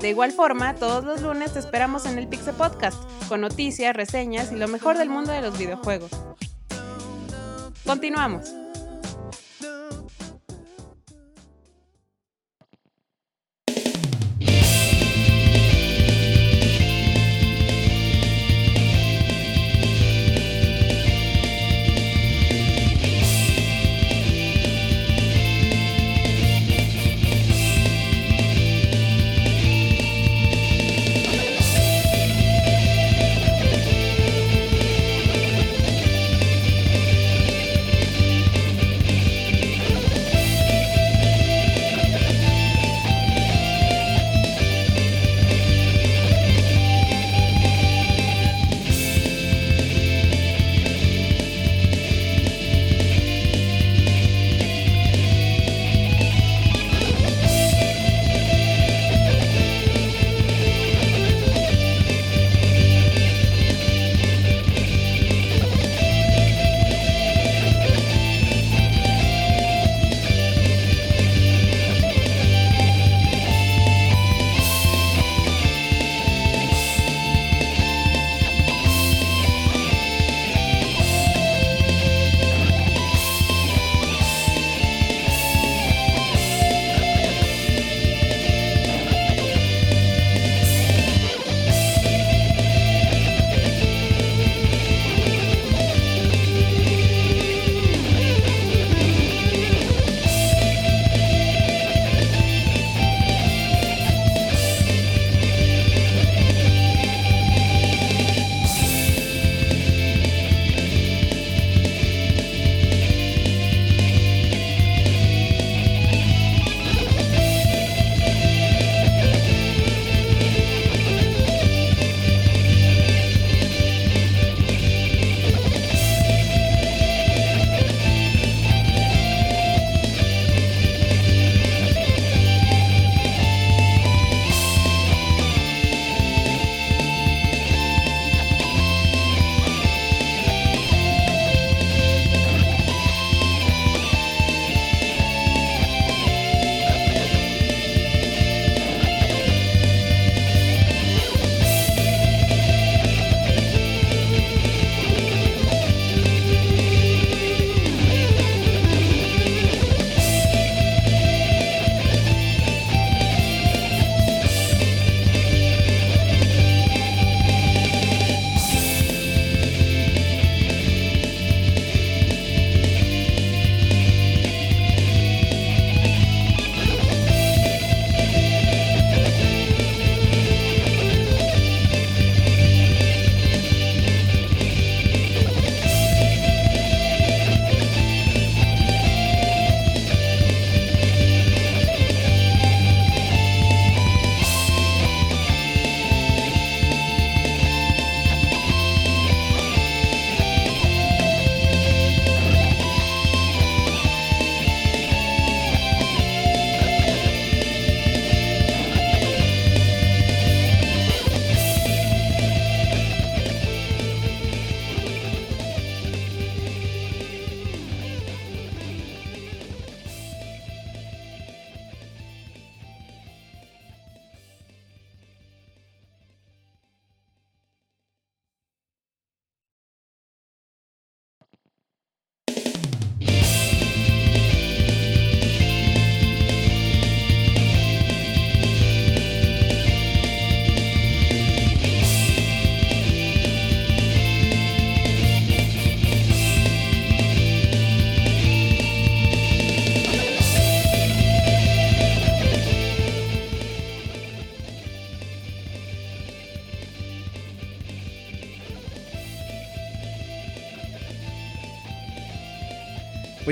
De igual forma, todos los lunes te esperamos en el Pixel Podcast, con noticias, reseñas y lo mejor del mundo de los videojuegos. Continuamos.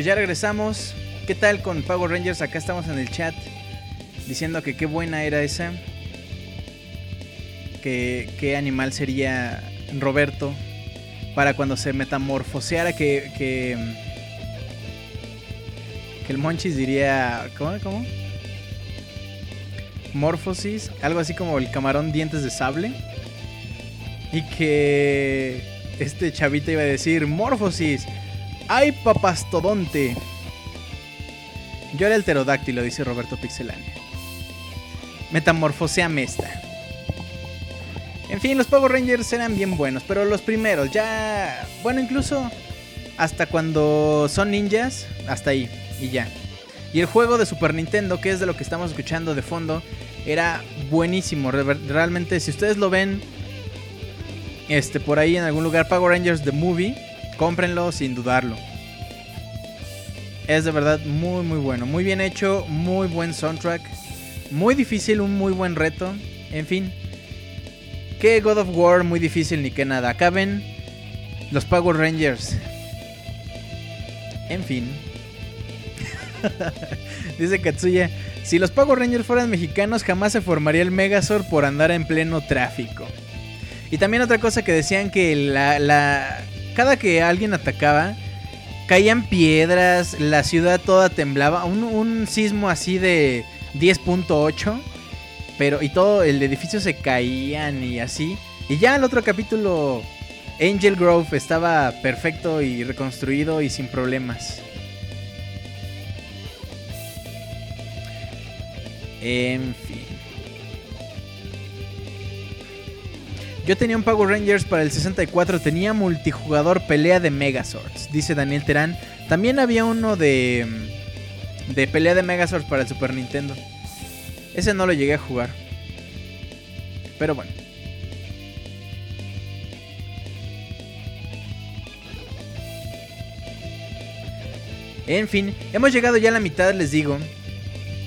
Ya regresamos. ¿Qué tal con Power Rangers? Acá estamos en el chat diciendo que qué buena era esa. Que qué animal sería Roberto para cuando se metamorfoseara que que, que el Monchis diría ¿cómo? ¿Cómo? Morfosis, algo así como el camarón dientes de sable y que este chavita iba a decir, Morfosis, ¡ay papastodonte! Yo era el pterodáctilo, dice Roberto Pixelania. Metamorfosea Mesta. En fin, los Power Rangers eran bien buenos, pero los primeros ya... Bueno, incluso hasta cuando son ninjas, hasta ahí, y ya. Y el juego de Super Nintendo, que es de lo que estamos escuchando de fondo, era buenísimo. Realmente, si ustedes lo ven este, por ahí en algún lugar, Power Rangers The Movie, cómprenlo sin dudarlo. Es de verdad muy muy bueno, muy bien hecho, muy buen soundtrack, muy difícil, un muy buen reto, en fin. Que God of War muy difícil ni que nada. Acá ven los Power Rangers. En fin. Dice Katsuya, si los Power Rangers fueran mexicanos jamás se formaría el Megazord por andar en pleno tráfico. Y también otra cosa que decían que la, cada que alguien atacaba, caían piedras, la ciudad toda temblaba, un, sismo así de 10.8, pero y todo el edificio se caían y así. Y ya el otro capítulo Angel Grove estaba perfecto y reconstruido y sin problemas. En fin. Yo tenía un Power Rangers para el 64, tenía multijugador pelea de Megazords, dice Daniel Terán. También había uno de de pelea de Megazords para el Super Nintendo. Ese no lo llegué a jugar. Pero bueno. En fin, hemos llegado ya a la mitad, les digo.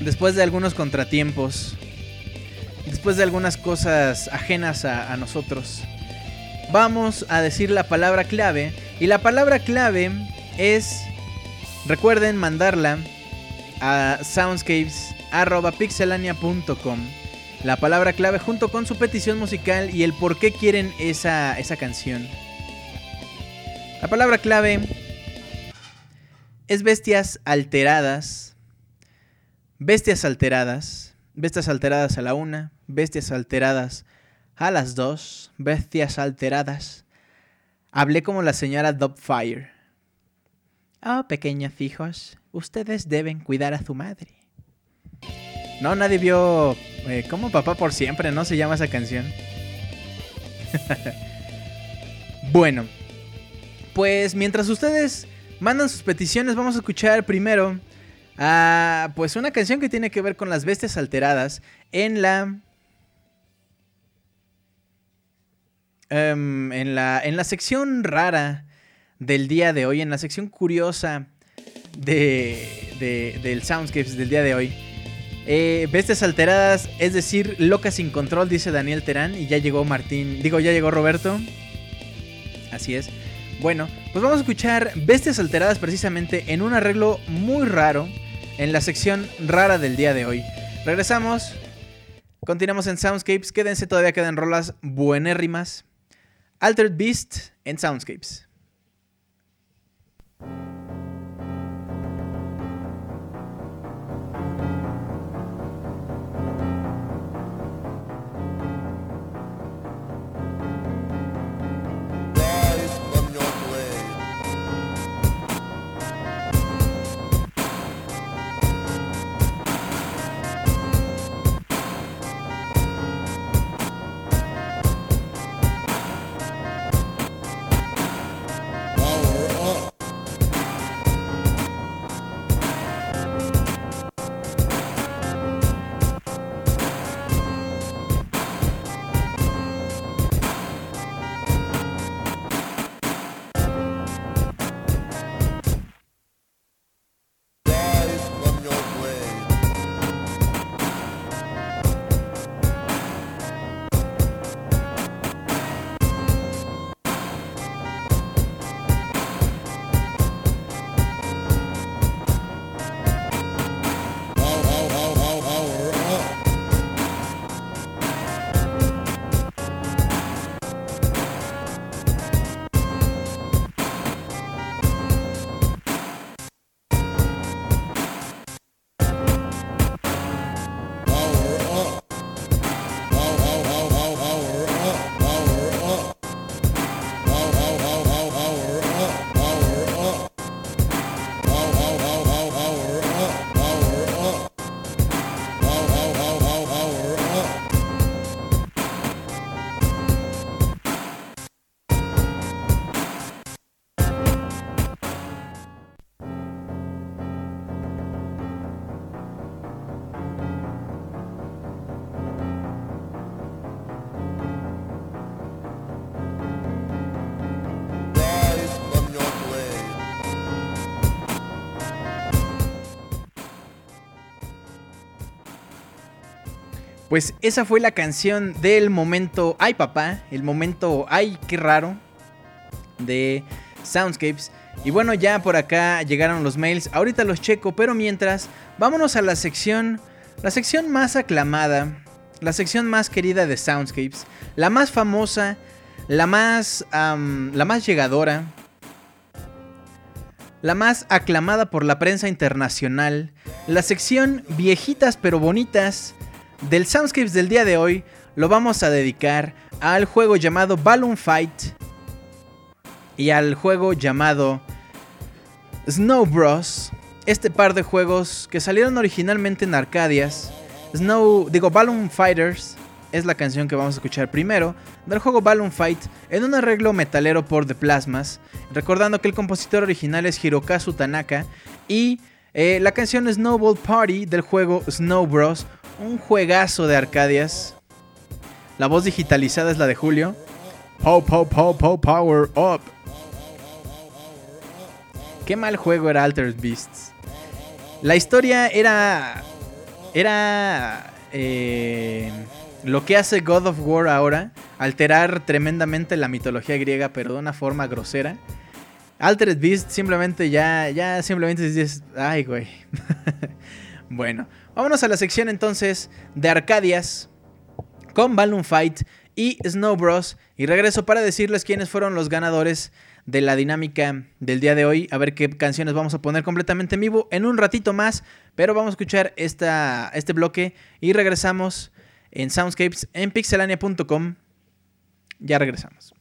Después de algunos contratiempos después de algunas cosas ajenas a, nosotros, vamos a decir la palabra clave. Y la palabra clave es, recuerden mandarla a soundscapes.pixelania.com. La palabra clave junto con su petición musical y el por qué quieren esa, esa canción. La palabra clave es bestias alteradas. Bestias alteradas. Bestias alteradas a la una, bestias alteradas a las dos, bestias alteradas. Hablé como la señora Dubfire. Oh, pequeños hijos, ustedes deben cuidar a su madre. No, nadie vio. Eh, como Papá por siempre, ¿no? Se llama esa canción. bueno, pues mientras ustedes mandan sus peticiones, vamos a escuchar primero Ah, pues una canción que tiene que ver con las bestias alteradas en la. Em, en, la, en la sección rara del día de hoy, en la sección curiosa de, del Soundscapes del día de hoy. Eh, bestias alteradas, es decir, locas sin control, dice Daniel Terán. Y ya llegó Martín, digo, ya llegó Roberto. Así es. Bueno, pues vamos a escuchar Bestias alteradas precisamente en un arreglo muy raro en la sección rara del día de hoy. Regresamos. Continuamos en Soundscapes. Quédense, todavía quedan rolas buenérrimas. Altered Beast en Soundscapes. Pues esa fue la canción del momento Ay papá, el momento Ay qué raro de Soundscapes. Y bueno, ya por acá llegaron los mails, ahorita los checo, pero mientras, vámonos a la sección, la sección más aclamada, la sección más querida de Soundscapes, la más famosa, la más, la más llegadora, la más aclamada por la prensa internacional, la sección viejitas pero bonitas del Soundscapes del día de hoy, lo vamos a dedicar al juego llamado Balloon Fight y al juego llamado Snow Bros. Este par de juegos que salieron originalmente en Arcadias. Snow, digo, Balloon Fighters es la canción que vamos a escuchar primero del juego Balloon Fight en un arreglo metalero por The Plasmas, recordando que el compositor original es Hirokazu Tanaka y eh, la canción Snowball Party del juego Snow Bros, un juegazo de Arcadias. La voz digitalizada es la de Julio. Pow, pow, pow, pow, power up. Qué mal juego era Altered Beasts. La historia era. Era. Eh, lo que hace God of War ahora. Alterar tremendamente la mitología griega, pero de una forma grosera. Altered Beast simplemente ya. Ya simplemente dices. Ay, güey. bueno, vámonos a la sección entonces de Arcadias. Con Balloon Fight y Snow Bros. Y regreso para decirles quiénes fueron los ganadores de la dinámica del día de hoy. A ver qué canciones vamos a poner completamente en vivo en un ratito más. Pero vamos a escuchar esta, este bloque y regresamos en Soundscapes en pixelania.com. Ya regresamos.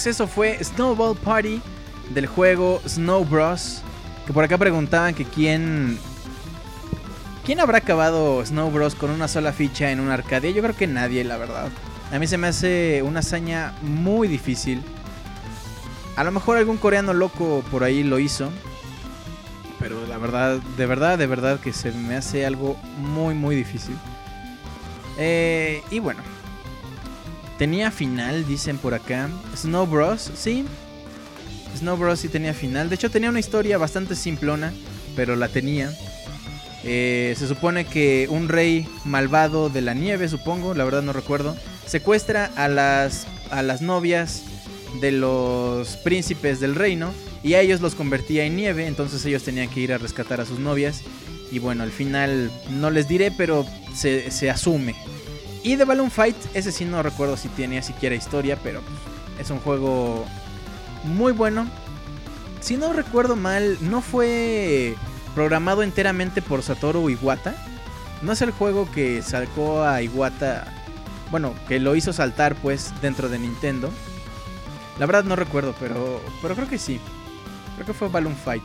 Pues eso fue Snowball Party del juego Snow Bros. Que por acá preguntaban que quién. ¿Quién habrá acabado Snow Bros con una sola ficha en un arcade? Yo creo que nadie, la verdad. A mí se me hace una hazaña muy difícil. A lo mejor algún coreano loco por ahí lo hizo. Pero la verdad, de verdad, de verdad que se me hace algo muy, muy difícil. Eh, y bueno. Tenía final, dicen por acá. Snow Bros, sí. Snow Bros sí tenía final. De hecho tenía una historia bastante simplona, pero la tenía. Eh, se supone que un rey malvado de la nieve, supongo, la verdad no recuerdo, secuestra a las, a las novias de los príncipes del reino y a ellos los convertía en nieve, entonces ellos tenían que ir a rescatar a sus novias. Y bueno, al final no les diré, pero se, se asume. Y de Balloon Fight, ese sí no recuerdo si tenía siquiera historia, pero es un juego muy bueno. Si no recuerdo mal, no fue programado enteramente por Satoru Iwata. No es el juego que sacó a Iwata, bueno, que lo hizo saltar pues dentro de Nintendo. La verdad no recuerdo, pero, pero creo que sí. Creo que fue Balloon Fight.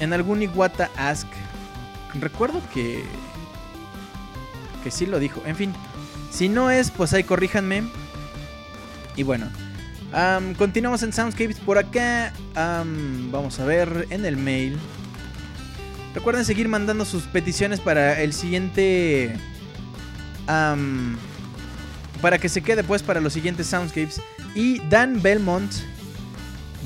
En algún Iwata Ask, recuerdo que que sí lo dijo. En fin, si no es, pues ahí corríjanme. Y bueno, continuamos en Soundscapes por acá. vamos a ver en el mail. Recuerden seguir mandando sus peticiones para el siguiente. para que se quede pues para los siguientes Soundscapes. Y Dan Belmont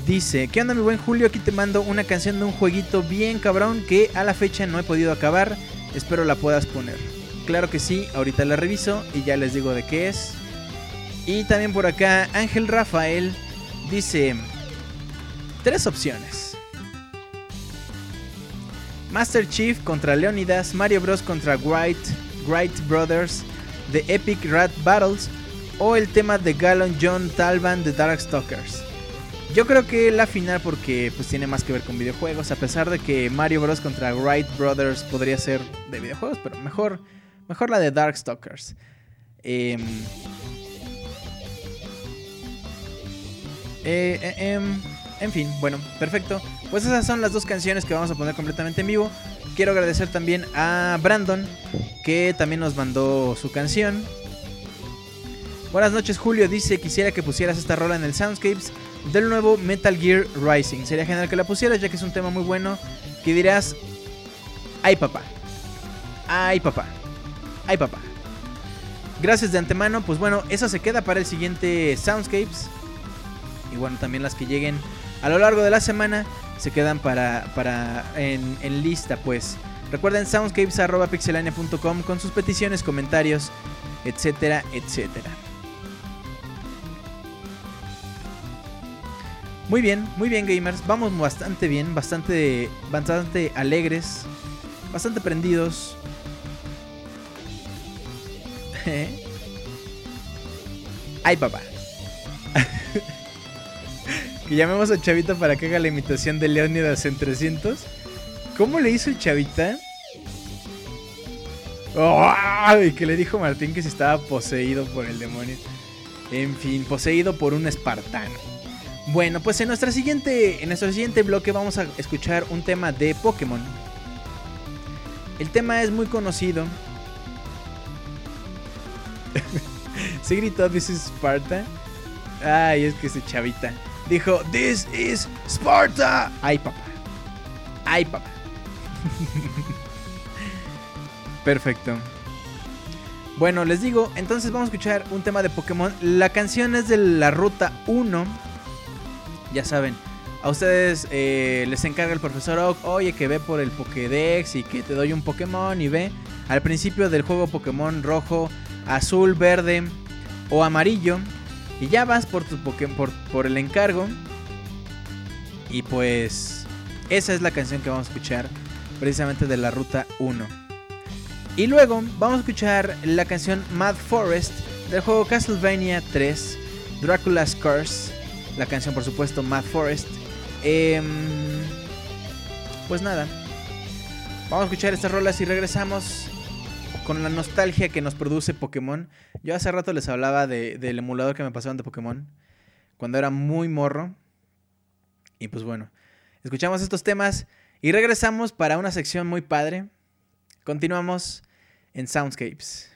dice: ¿Qué onda, mi buen Julio? Aquí te mando una canción de un jueguito bien cabrón que a la fecha no he podido acabar. Espero la puedas poner. Claro que sí, ahorita la reviso y ya les digo de qué es. Y también por acá Ángel Rafael dice tres opciones. Master Chief contra Leonidas, Mario Bros contra Wright, Wright Brothers, The Epic Rat Battles o el tema de Gallon John Talban de Darkstalkers. Yo creo que la final porque pues tiene más que ver con videojuegos, a pesar de que Mario Bros contra Wright Brothers podría ser de videojuegos, pero mejor Mejor la de Darkstalkers. Em, eh, eh, em, en fin, bueno, perfecto. Pues esas son las dos canciones que vamos a poner completamente en vivo. Quiero agradecer también a Brandon, que también nos mandó su canción. Buenas noches, Julio. Dice: Quisiera que pusieras esta rola en el Soundscapes del nuevo Metal Gear Rising. Sería genial que la pusieras, ya que es un tema muy bueno. Que dirás: Ay, papá. Ay, papá. Ay, papá. Gracias de antemano. Pues bueno, eso se queda para el siguiente Soundscapes. Y bueno, también las que lleguen a lo largo de la semana se quedan para, para en, lista, pues. Recuerden soundscapes.pixelania.com con sus peticiones, comentarios, etcétera, etcétera. Muy bien, muy bien gamers, vamos bastante bien, bastante, bastante alegres, bastante prendidos, Ay, papá. que llamemos a Chavita para que haga la imitación de Leonidas en 300. ¿Cómo le hizo el Chavita? Y que le dijo Martín que se estaba poseído por el demonio. En fin, poseído por un espartano. Bueno, pues en, nuestra siguiente, en nuestro siguiente bloque vamos a escuchar un tema de Pokémon. El tema es muy conocido Se gritó This is Sparta. Ay, es que ese chavita. Dijo, This is Sparta. Ay, papá. Ay, papá. Perfecto. Bueno, les digo, entonces vamos a escuchar un tema de Pokémon. La canción es de la ruta 1. Ya saben, a ustedes eh, les encarga el profesor Oak, oye, que ve por el Pokédex y que te doy un Pokémon y ve. Al principio del juego Pokémon rojo azul, verde o amarillo. Y ya vas por, tu por, por el encargo. Y pues esa es la canción que vamos a escuchar precisamente de la ruta 1. Y luego vamos a escuchar la canción Mad Forest del juego Castlevania 3, Dracula's Curse. La canción por supuesto Mad Forest. Em, pues nada. Vamos a escuchar estas rolas y regresamos con la nostalgia que nos produce Pokémon. Yo hace rato les hablaba del emulador que me pasaron de Pokémon. cuando era muy morro. Y pues bueno, escuchamos estos temas y regresamos para una sección muy padre. Continuamos en Soundscapes.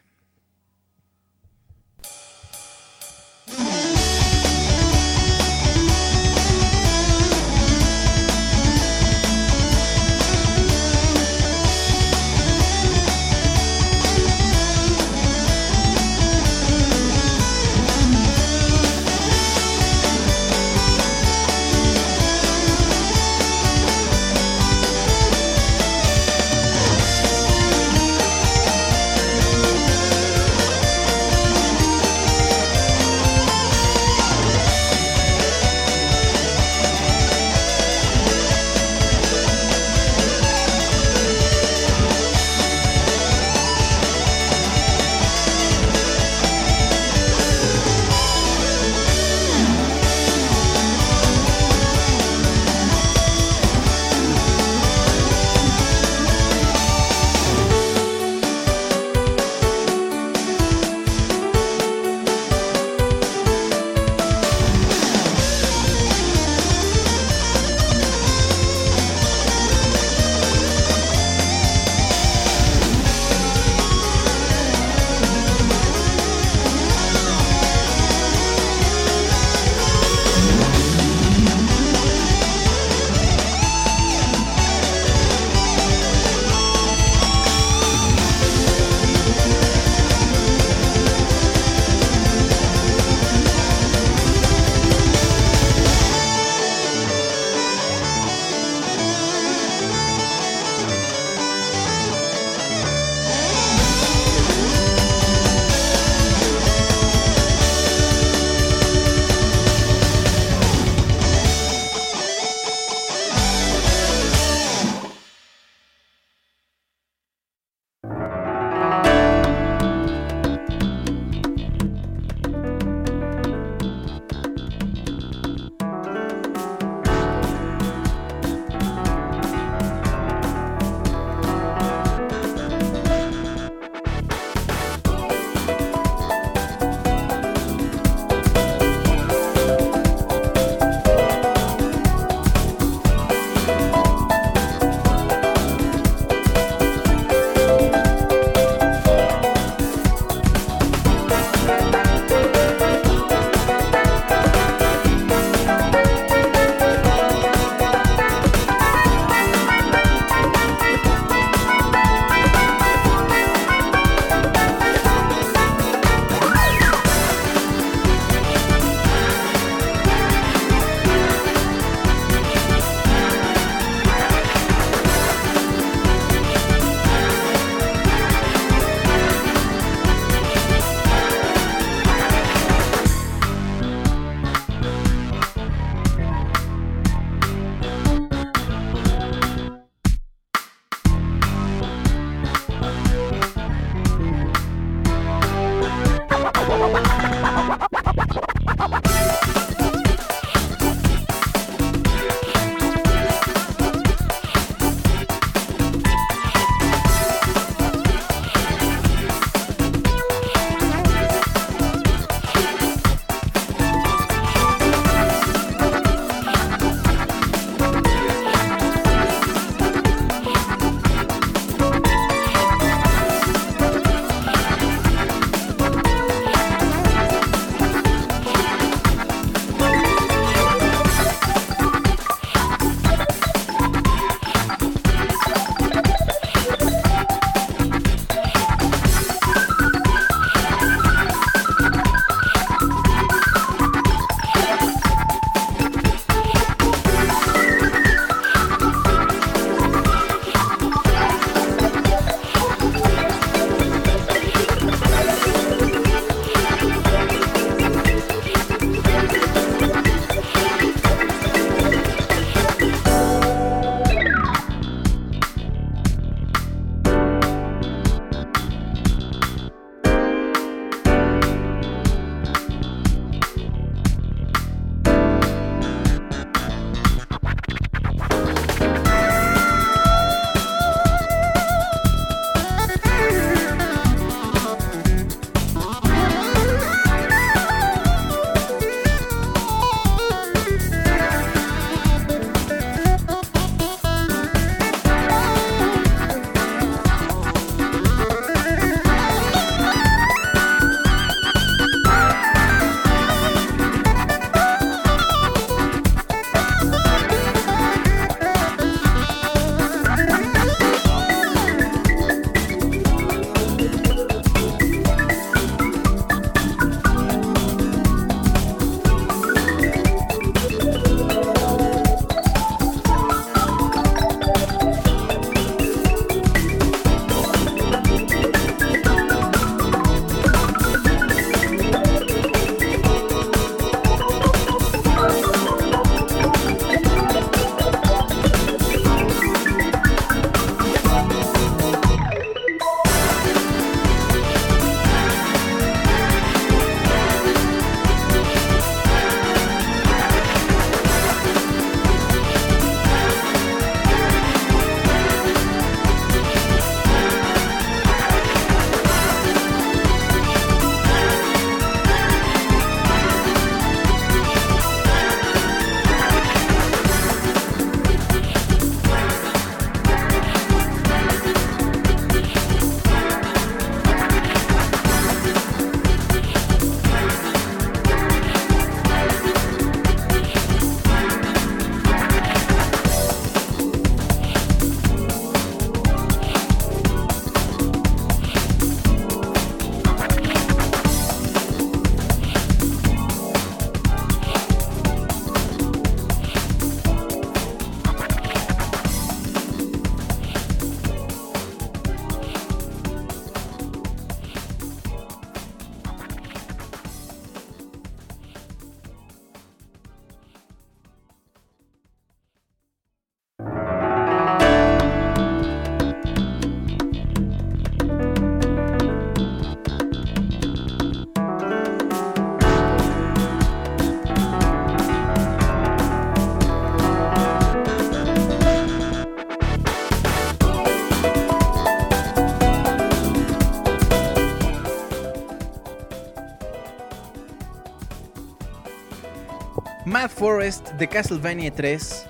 Forest de Castlevania 3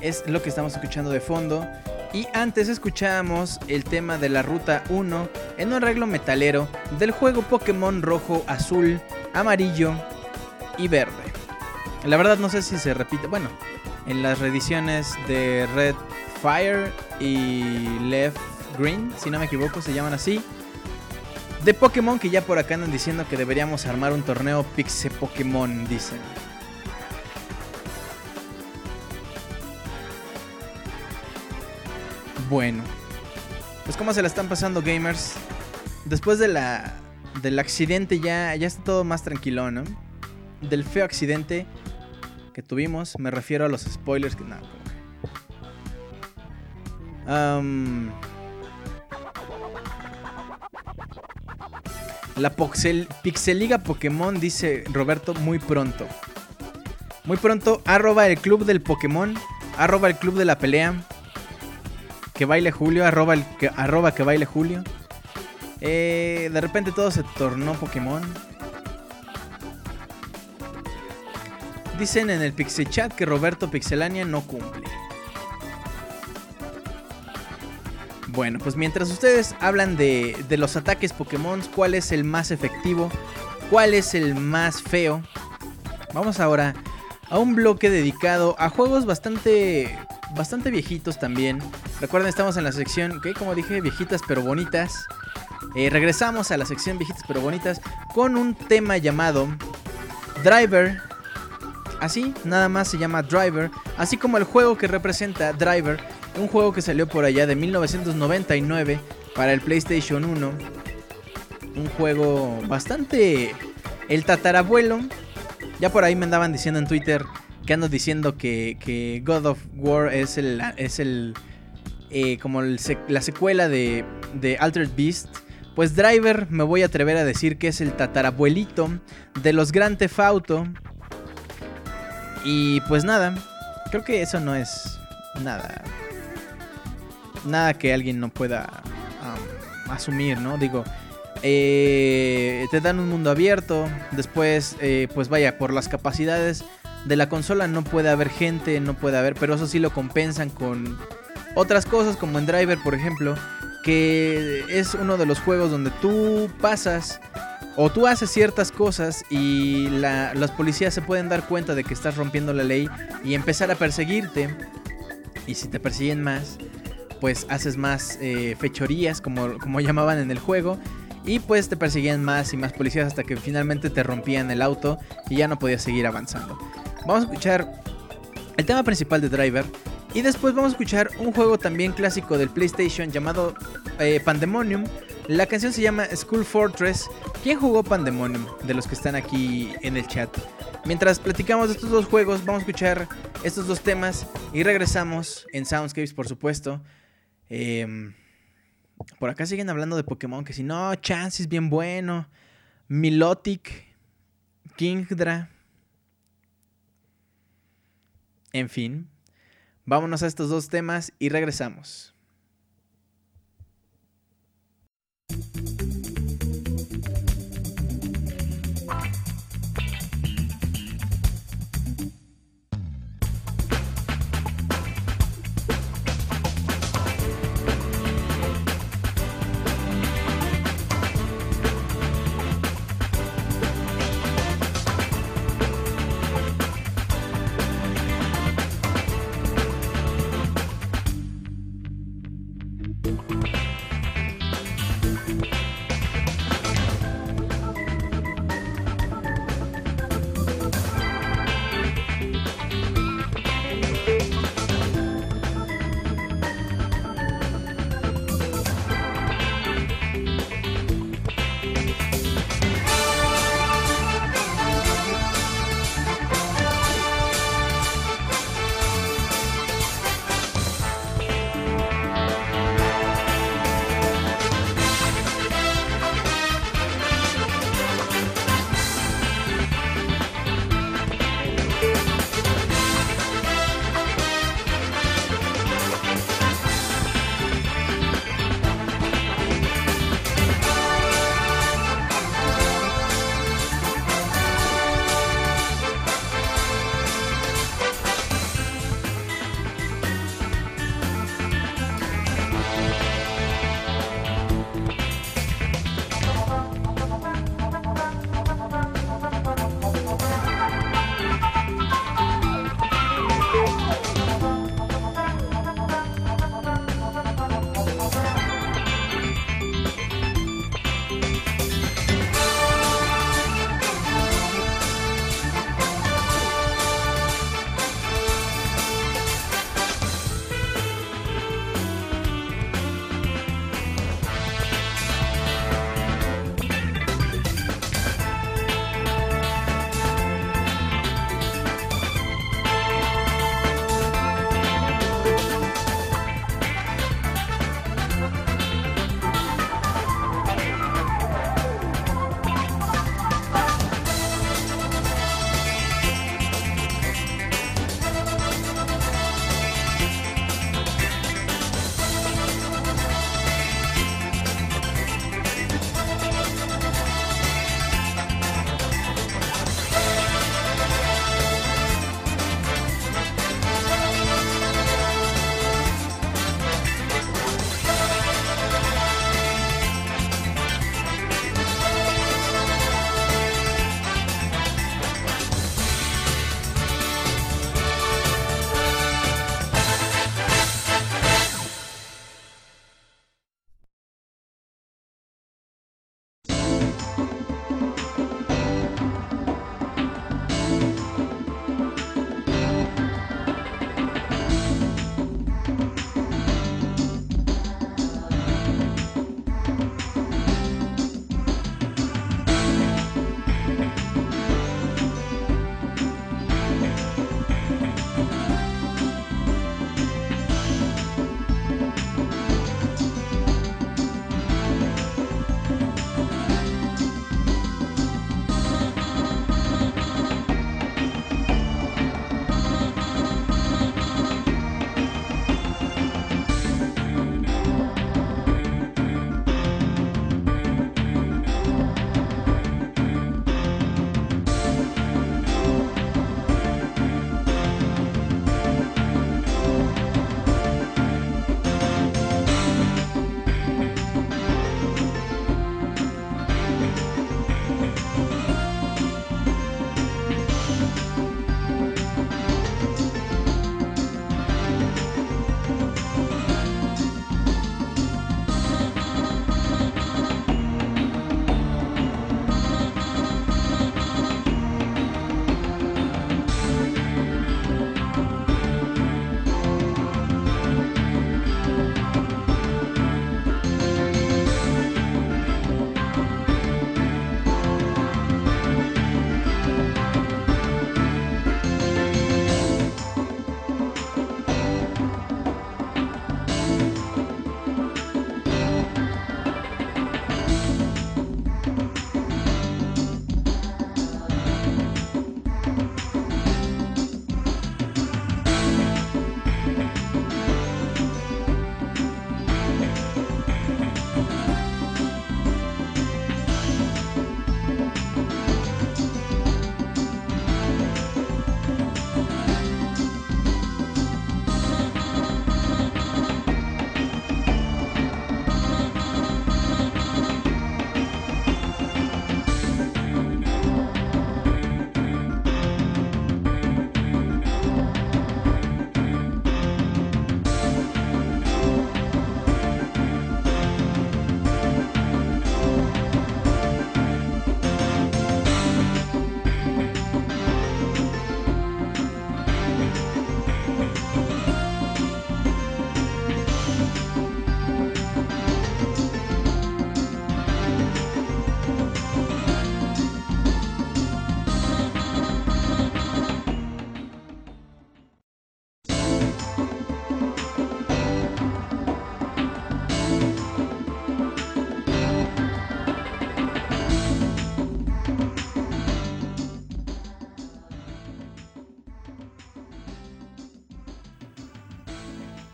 es lo que estamos escuchando de fondo. Y antes escuchábamos el tema de la ruta 1 en un arreglo metalero del juego Pokémon rojo, azul, amarillo y verde. La verdad no sé si se repite. Bueno, en las reediciones de Red Fire y Left Green, si no me equivoco, se llaman así. De Pokémon que ya por acá andan diciendo que deberíamos armar un torneo Pixe Pokémon, dicen. Bueno, pues cómo se la están pasando gamers. Después de la del accidente ya ya está todo más tranquilo, ¿no? Del feo accidente que tuvimos, me refiero a los spoilers que nada. Um, la Pixel, Pixeliga Pokémon dice Roberto muy pronto. Muy pronto, arroba el club del Pokémon, arroba el club de la pelea, que baile Julio, arroba, el, que, arroba que baile Julio. Eh, de repente todo se tornó Pokémon. Dicen en el Pixel Chat que Roberto Pixelania no cumple. Bueno, pues mientras ustedes hablan de, de los ataques Pokémon, cuál es el más efectivo, cuál es el más feo, vamos ahora a un bloque dedicado a juegos bastante bastante viejitos también. Recuerden, estamos en la sección, que como dije, viejitas pero bonitas. Eh, regresamos a la sección viejitas pero bonitas con un tema llamado Driver. Así, nada más se llama Driver. Así como el juego que representa Driver. Un juego que salió por allá de 1999 para el PlayStation 1. Un juego bastante... El tatarabuelo. Ya por ahí me andaban diciendo en Twitter que ando diciendo que, God of War es el, es el eh, como la secuela de, de Altered Beast. Pues Driver me voy a atrever a decir que es el tatarabuelito de los Grand Theft. Y pues nada, creo que eso no es nada. Nada que alguien no pueda asumir, ¿no? Digo, eh, te dan un mundo abierto. Después, eh, pues vaya, por las capacidades de la consola no puede haber gente, no puede haber, pero eso sí lo compensan con otras cosas como en Driver, por ejemplo, que es uno de los juegos donde tú pasas o tú haces ciertas cosas y las policías se pueden dar cuenta de que estás rompiendo la ley y empezar a perseguirte. Y si te persiguen más, pues haces más eh, fechorías, como, como llamaban en el juego. Y pues te perseguían más y más policías hasta que finalmente te rompían el auto y ya no podías seguir avanzando. Vamos a escuchar el tema principal de Driver. Y después vamos a escuchar un juego también clásico del PlayStation llamado eh, Pandemonium. La canción se llama School Fortress. ¿Quién jugó Pandemonium? De los que están aquí en el chat. Mientras platicamos de estos dos juegos, vamos a escuchar estos dos temas y regresamos en Soundscapes, por supuesto. Em, por acá siguen hablando de Pokémon, que si no, Chance es bien bueno. Milotic, Kingdra. En fin, vámonos a estos dos temas y regresamos.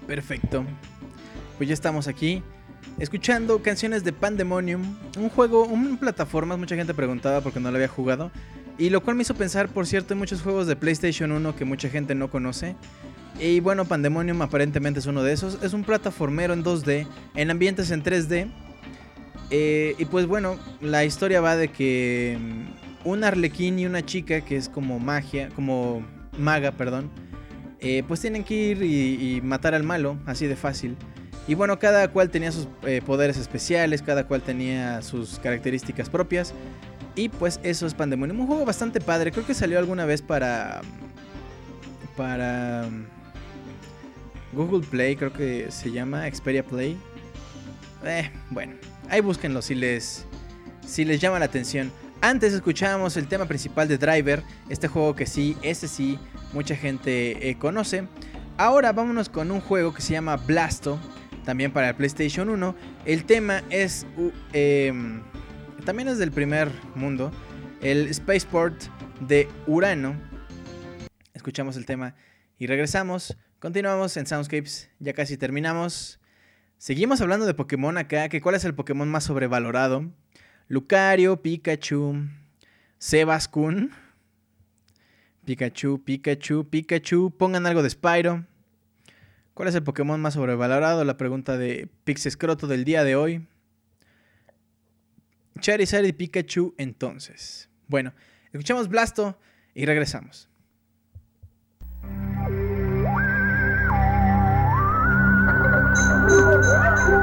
Perfecto. Pues ya estamos aquí escuchando canciones de Pandemonium, un juego, un plataformas, mucha gente preguntaba porque no lo había jugado, y lo cual me hizo pensar, por cierto, en muchos juegos de PlayStation 1 que mucha gente no conoce. Y bueno, Pandemonium aparentemente es uno de esos. Es un plataformero en 2D, en ambientes en 3D. Eh, y pues bueno, la historia va de que mm, un arlequín y una chica que es como magia, como maga, perdón, eh, pues tienen que ir y, matar al malo, así de fácil. Y bueno, cada cual tenía sus eh, poderes especiales, cada cual tenía sus características propias. Y pues eso es Pandemonium. Un juego bastante padre. Creo que salió alguna vez para. Para. Google Play, creo que se llama Xperia Play. Eh, bueno, ahí búsquenlo si les, si les llama la atención. Antes escuchábamos el tema principal de Driver, este juego que sí, ese sí, mucha gente eh, conoce. Ahora vámonos con un juego que se llama Blasto, también para el PlayStation 1. El tema es eh, también es del primer mundo, el Spaceport de Urano. Escuchamos el tema y regresamos. Continuamos en Soundscapes, ya casi terminamos. Seguimos hablando de Pokémon acá, que cuál es el Pokémon más sobrevalorado. Lucario, Pikachu, Sebaskun. Pikachu, Pikachu, Pikachu. Pongan algo de Spyro. ¿Cuál es el Pokémon más sobrevalorado? La pregunta de Pixescroto del día de hoy. Charizard y Pikachu entonces. Bueno, escuchamos Blasto y regresamos.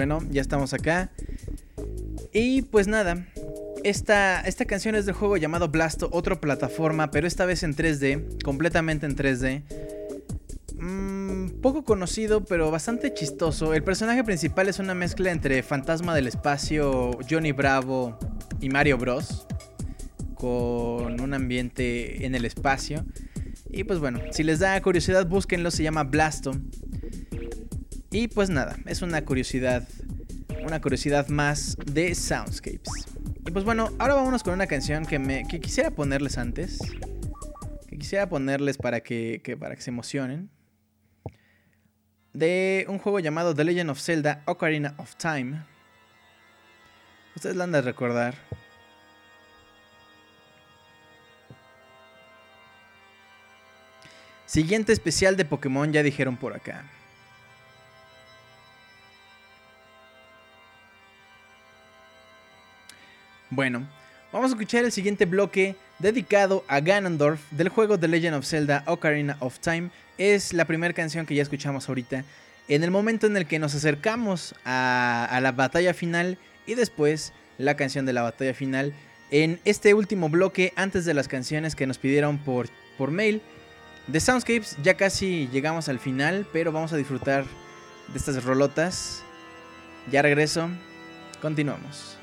bueno, ya estamos acá. Y pues nada, esta, esta canción es del juego llamado Blasto, otra plataforma, pero esta vez en 3D, completamente en 3D. Mm, poco conocido, pero bastante chistoso. El personaje principal es una mezcla entre Fantasma del Espacio, Johnny Bravo y Mario Bros. Con un ambiente en el espacio. Y pues bueno, si les da curiosidad, búsquenlo, se llama Blasto. Y pues nada, es una curiosidad, una curiosidad más de Soundscapes. Y pues bueno, ahora vámonos con una canción que, me, que quisiera ponerles antes. Que quisiera ponerles para que, para que se emocionen. De un juego llamado The Legend of Zelda Ocarina of Time. Ustedes la han de recordar. Siguiente especial de Pokémon, ya dijeron por acá. Bueno, vamos a escuchar el siguiente bloque dedicado a Ganondorf del juego The Legend of Zelda Ocarina of Time. Es la primera canción que ya escuchamos ahorita. En el momento en el que nos acercamos a, la batalla final y después la canción de la batalla final. En este último bloque, antes de las canciones que nos pidieron por, por mail, de Soundscapes ya casi llegamos al final, pero vamos a disfrutar de estas rolotas. Ya regreso, continuamos.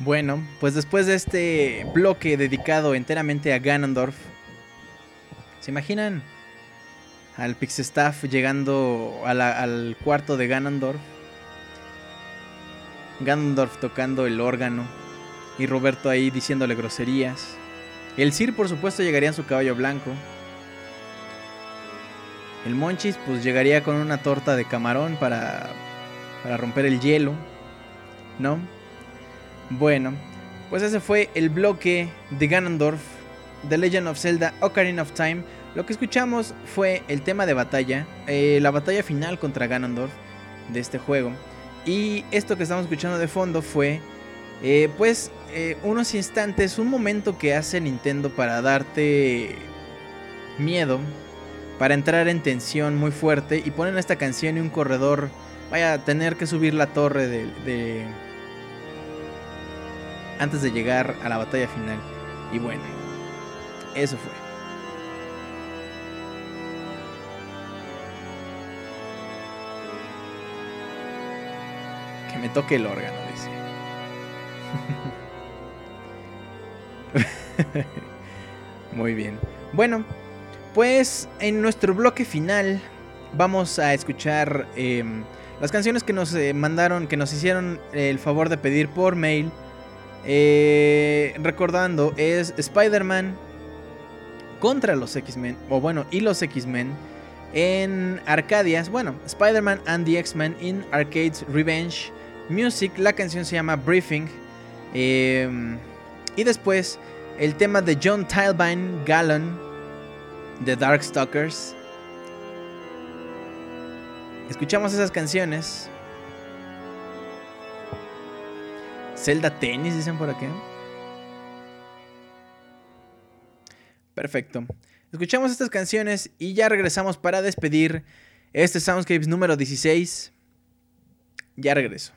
Bueno, pues después de este bloque dedicado enteramente a Ganondorf, ¿se imaginan al Pixestaff llegando al cuarto de Ganondorf? Ganondorf tocando el órgano y Roberto ahí diciéndole groserías. El Sir, por supuesto, llegaría en su caballo blanco. El Monchis, pues llegaría con una torta de camarón para, para romper el hielo, ¿no? Bueno, pues ese fue el bloque de Ganondorf, The Legend of Zelda Ocarina of Time. Lo que escuchamos fue el tema de batalla, eh, la batalla final contra Ganondorf de este juego. Y esto que estamos escuchando de fondo fue, eh, pues, eh, unos instantes, un momento que hace Nintendo para darte miedo, para entrar en tensión muy fuerte y ponen esta canción y un corredor vaya a tener que subir la torre de antes de llegar a la batalla final. Y bueno, eso fue. Que me toque el órgano, dice. Muy bien. Bueno, pues en nuestro bloque final vamos a escuchar em, las canciones que nos eh, mandaron, que nos hicieron el favor de pedir por mail eh, recordando, es Spider-Man contra los X-Men, o bueno, y los X-Men en Arcadias. Bueno, Spider-Man and the X-Men in Arcades Revenge Music. La canción se llama Briefing. Em, y después el tema de John Tilbine Gallon de Darkstalkers. Escuchamos esas canciones Zelda Tennis, dicen por aquí. Perfecto. Escuchamos estas canciones y ya regresamos para despedir este Soundscapes número 16. Ya regreso.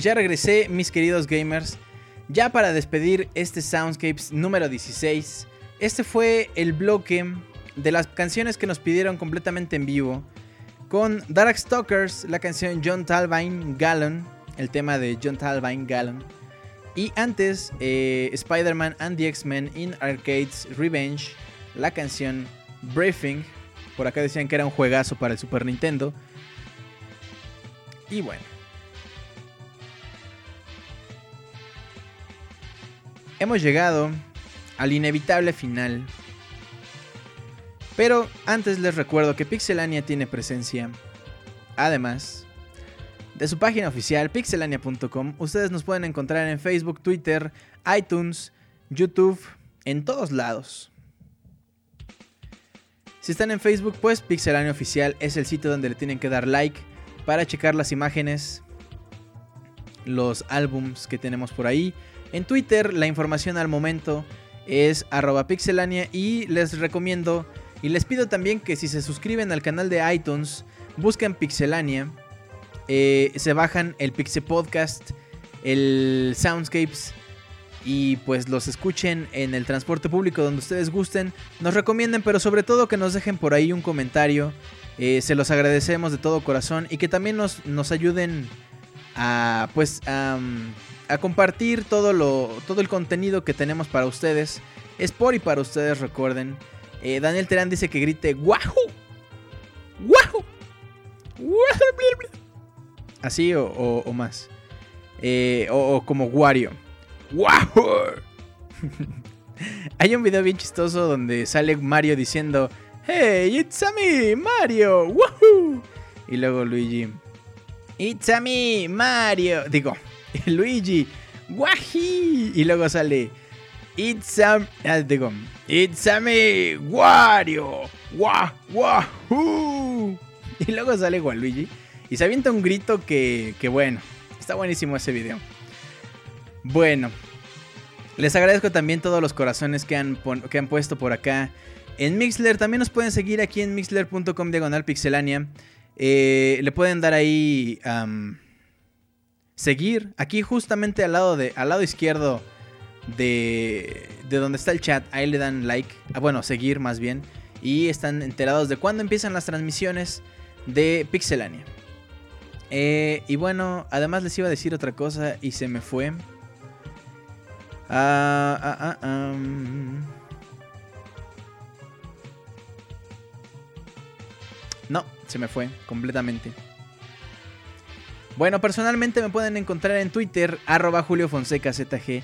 Pues ya regresé, mis queridos gamers. Ya para despedir este Soundscapes número 16. Este fue el bloque de las canciones que nos pidieron completamente en vivo. Con Darkstalkers, la canción John Talvine Gallon. El tema de John Talvine Gallon. Y antes, eh, Spider-Man and the X-Men in Arcades Revenge. La canción Briefing. Por acá decían que era un juegazo para el Super Nintendo. Y bueno. Hemos llegado al inevitable final. Pero antes les recuerdo que Pixelania tiene presencia. Además de su página oficial pixelania.com, ustedes nos pueden encontrar en Facebook, Twitter, iTunes, YouTube, en todos lados. Si están en Facebook, pues Pixelania Oficial es el sitio donde le tienen que dar like para checar las imágenes, los álbums que tenemos por ahí. En Twitter la información al momento es arroba pixelania y les recomiendo y les pido también que si se suscriben al canal de iTunes, busquen Pixelania, eh, se bajan el Pixel Podcast, el Soundscapes y pues los escuchen en el transporte público donde ustedes gusten, nos recomienden, pero sobre todo que nos dejen por ahí un comentario. Eh, se los agradecemos de todo corazón y que también nos, nos ayuden a pues a, compartir todo lo todo el contenido que tenemos para ustedes. Es por y para ustedes, recuerden. Eh, Daniel Terán dice que grite ¡Wahoo! ¡Wahoo! Así o, más. Eh, o, como Wario. ¡Wahoo! Hay un video bien chistoso donde sale Mario diciendo Hey, it's a me, Mario. ¡Wahoo! Y luego Luigi. It's a me, Mario. Digo, Luigi. ¡Wahi! Y luego sale It's a. Ah, digo, It's a me, Wario. ¡Wah! Y luego sale Luigi Y se avienta un grito que, que bueno. Está buenísimo ese video. Bueno. Les agradezco también todos los corazones que han, que han puesto por acá. En Mixler también nos pueden seguir aquí en mixler.com diagonal pixelania. Eh, le pueden dar ahí seguir. Aquí justamente al lado, de, al lado izquierdo de, de donde está el chat. Ahí le dan like. Ah, bueno, seguir más bien. Y están enterados de cuándo empiezan las transmisiones de Pixelania. Eh, y bueno, además les iba a decir otra cosa y se me fue. Ah, ah, No, se me fue completamente. Bueno, personalmente me pueden encontrar en Twitter, arroba Julio Fonseca ZG.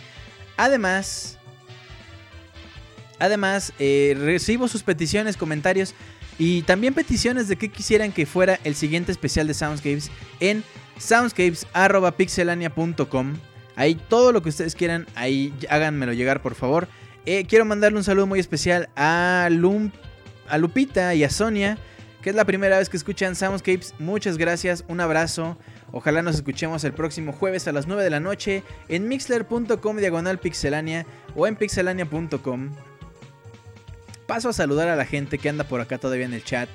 Además, además, eh, recibo sus peticiones, comentarios y también peticiones de que quisieran que fuera el siguiente especial de Soundscapes en soundscapes.pixelania.com. Ahí todo lo que ustedes quieran, ahí háganmelo llegar por favor. Eh, quiero mandarle un saludo muy especial a Lupita y a Sonia que es la primera vez que escuchan Soundscapes, muchas gracias, un abrazo. Ojalá nos escuchemos el próximo jueves a las 9 de la noche en mixler.com diagonal pixelania o en pixelania.com. Paso a saludar a la gente que anda por acá todavía en el chat.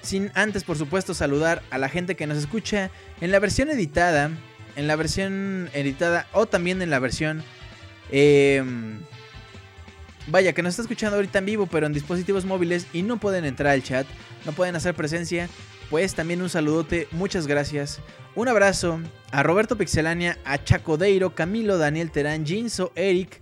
Sin antes, por supuesto, saludar a la gente que nos escucha en la versión editada. En la versión editada o también en la versión... Eh, vaya, que nos está escuchando ahorita en vivo, pero en dispositivos móviles y no pueden entrar al chat, no pueden hacer presencia, pues también un saludote, muchas gracias. Un abrazo a Roberto Pixelania, a Chacodeiro, Camilo, Daniel Terán, Jinso, Eric,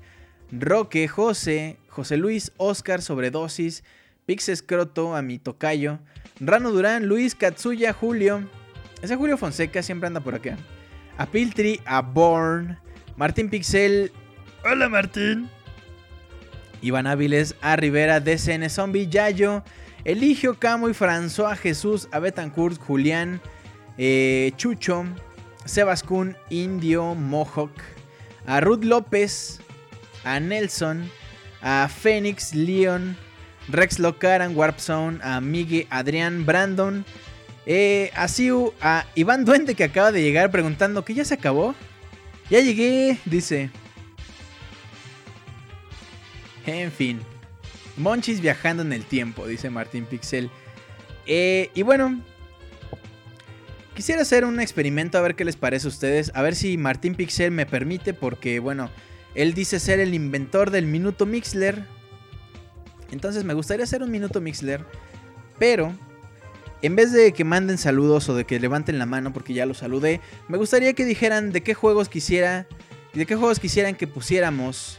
Roque, José, José Luis, Oscar, Sobredosis, Pix Escroto, a mi tocayo, Rano Durán, Luis, Katsuya, Julio. Ese Julio Fonseca siempre anda por acá. A Piltri, a Born, Martín Pixel. Hola Martín. Iván Áviles, a Rivera, DCN Zombie, Yayo, Eligio, Camo y François Jesús, a Betancourt, Julián, eh, Chucho, Sebascún, Indio, Mohawk, a Ruth López, a Nelson, a Fénix, Leon, Rex Locaran, Warp Zone, a Miguel, Adrián, Brandon, eh, a Siu, a Iván Duende que acaba de llegar preguntando que ya se acabó. Ya llegué, dice. En fin. Monchis viajando en el tiempo, dice Martín Pixel. Eh, y bueno. Quisiera hacer un experimento a ver qué les parece a ustedes, a ver si Martín Pixel me permite, porque bueno, él dice ser el inventor del minuto Mixler. Entonces me gustaría hacer un minuto Mixler, pero en vez de que manden saludos o de que levanten la mano porque ya los saludé, me gustaría que dijeran de qué juegos quisiera, de qué juegos quisieran que pusiéramos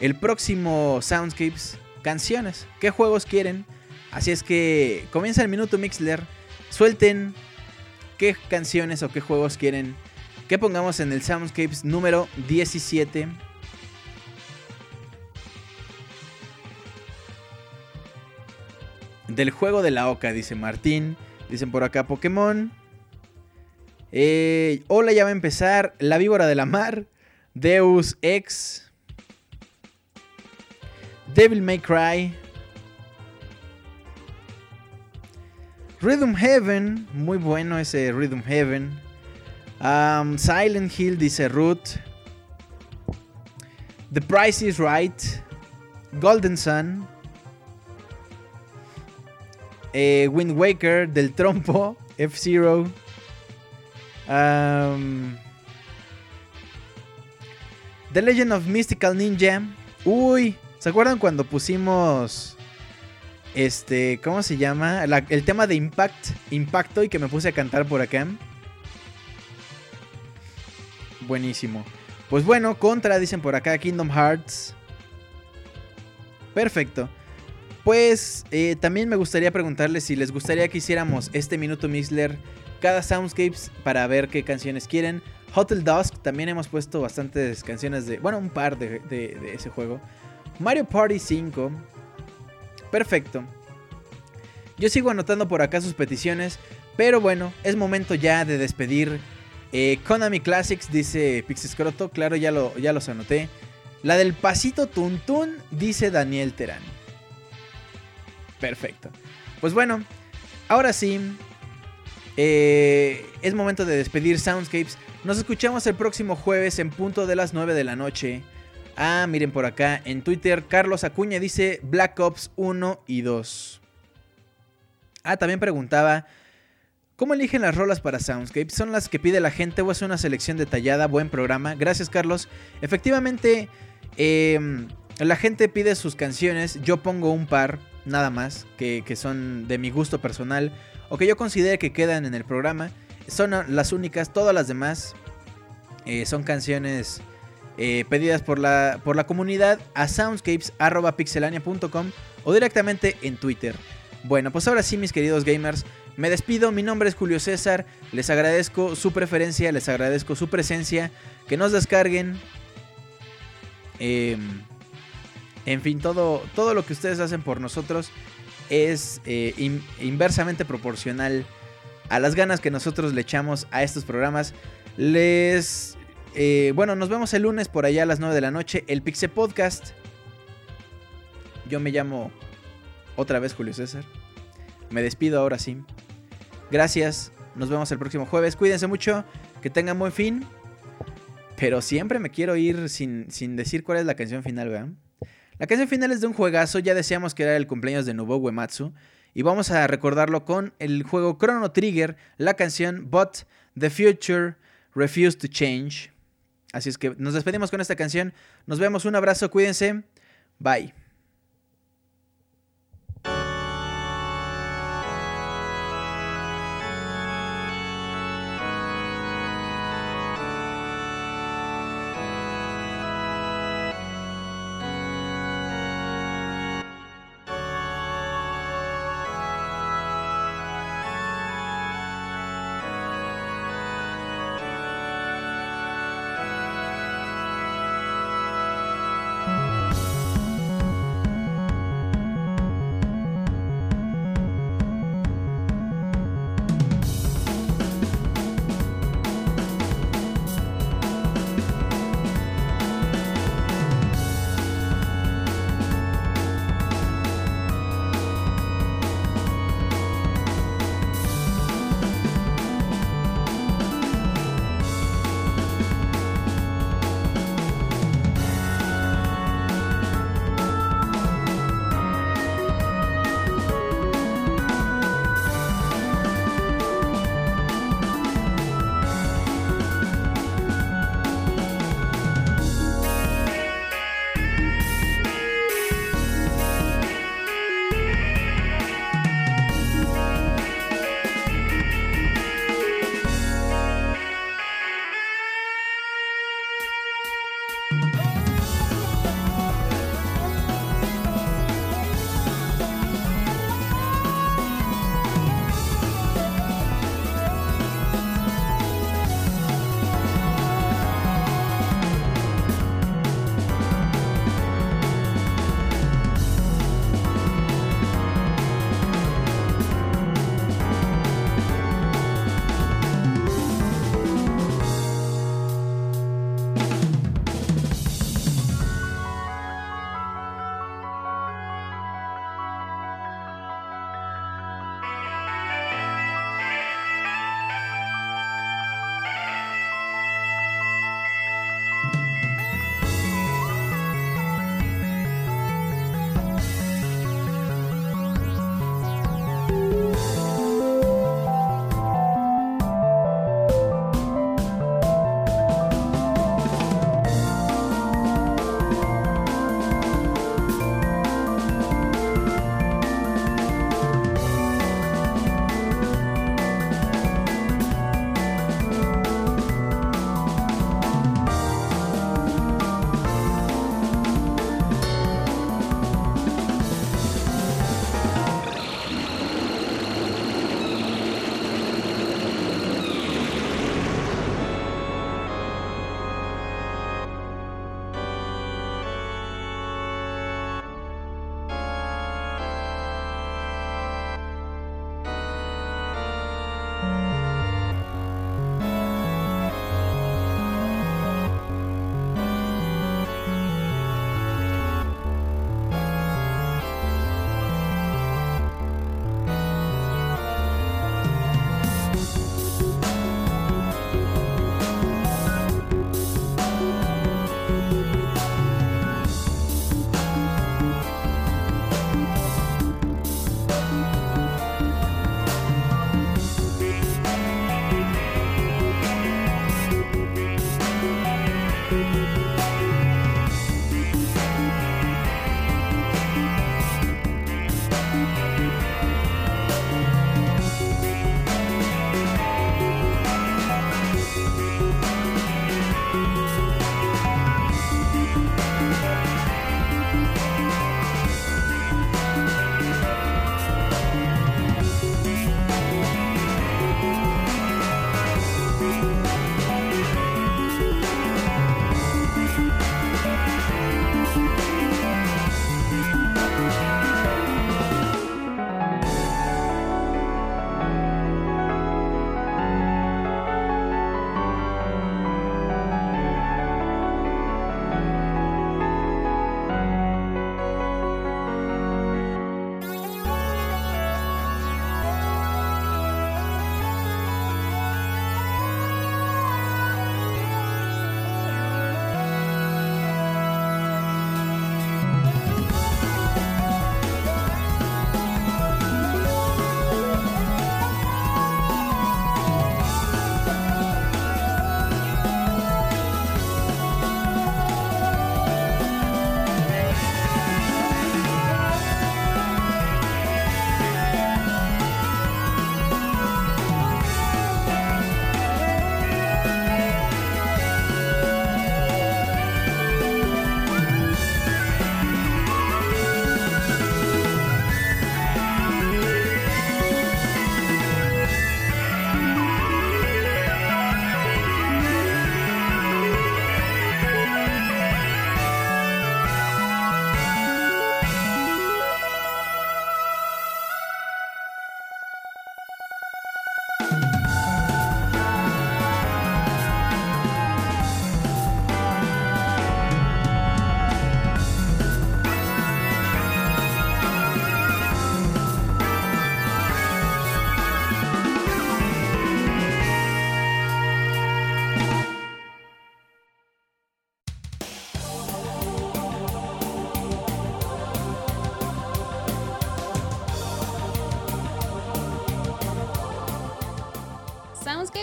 el próximo Soundscapes canciones, qué juegos quieren. Así es que comienza el minuto Mixler, suelten qué canciones o qué juegos quieren que pongamos en el Soundscapes número 17. Del juego de la Oca, dice Martín. Dicen por acá Pokémon. Eh, hola, ya va a empezar. La víbora de la mar. Deus Ex. Devil May Cry. Rhythm Heaven, muy bueno ese Rhythm Heaven. Um, Silent Hill, dice Root. The Price is Right. Golden Sun. Eh, Wind Waker del Trompo. F-Zero. Um, The Legend of Mystical Ninja. Uy, ¿se acuerdan cuando pusimos este, ¿cómo se llama? el tema de Impact, Impacto y que me puse a cantar por acá. Buenísimo. Pues bueno, contra, dicen por acá, Kingdom Hearts. Perfecto. Pues eh, también me gustaría preguntarles si les gustaría que hiciéramos este minuto Mixler cada Soundscapes para ver qué canciones quieren. Hotel Dusk también hemos puesto bastantes canciones de, bueno, un par de, de ese juego. Mario Party 5, Perfecto. Yo sigo anotando por acá sus peticiones, pero bueno, es momento ya de despedir. Eh, Konami Classics, dice Pixescroto, claro, ya, lo, ya los anoté. La del pasito tuntún, dice Daniel Terán. Perfecto. Pues bueno, ahora sí, eh, es momento de despedir Soundscapes. Nos escuchamos el próximo jueves en punto de las 9 de la noche. Ah, miren por acá en Twitter, Carlos Acuña dice Black Ops 1 y 2. Ah, también preguntaba, ¿cómo eligen las rolas para Soundscape? ¿Son las que pide la gente o es una selección detallada? Buen programa. Gracias, Carlos. Efectivamente, em, la gente pide sus canciones. Yo pongo un par, nada más, que, son de mi gusto personal o que yo considere que quedan en el programa. Son las únicas, todas las demás eh, son canciones eh, pedidas por la, por la comunidad a soundscapes.pixelania.com o directamente en Twitter. Bueno, pues ahora sí, mis queridos gamers, me despido. Mi nombre es Julio César. Les agradezco su preferencia, les agradezco su presencia. Que nos descarguen. Em, en fin, todo, todo lo que ustedes hacen por nosotros es eh, inversamente proporcional a las ganas que nosotros le echamos a estos programas. Les eh, bueno, nos vemos el lunes por allá a las 9 de la noche. El Pixel Podcast. Yo me llamo otra vez Julio César. Me despido ahora sí. Gracias. Nos vemos el próximo jueves. Cuídense mucho. Que tengan buen fin. Pero siempre me quiero ir sin, sin decir cuál es la canción final, ¿verdad? La canción final es de un juegazo. Ya decíamos que era el cumpleaños de Nobuo Uematsu. Y vamos a recordarlo con el juego Chrono Trigger. La canción But the Future Refused to Change. Así es que nos despedimos con esta canción. Nos vemos, un abrazo, cuídense. Bye.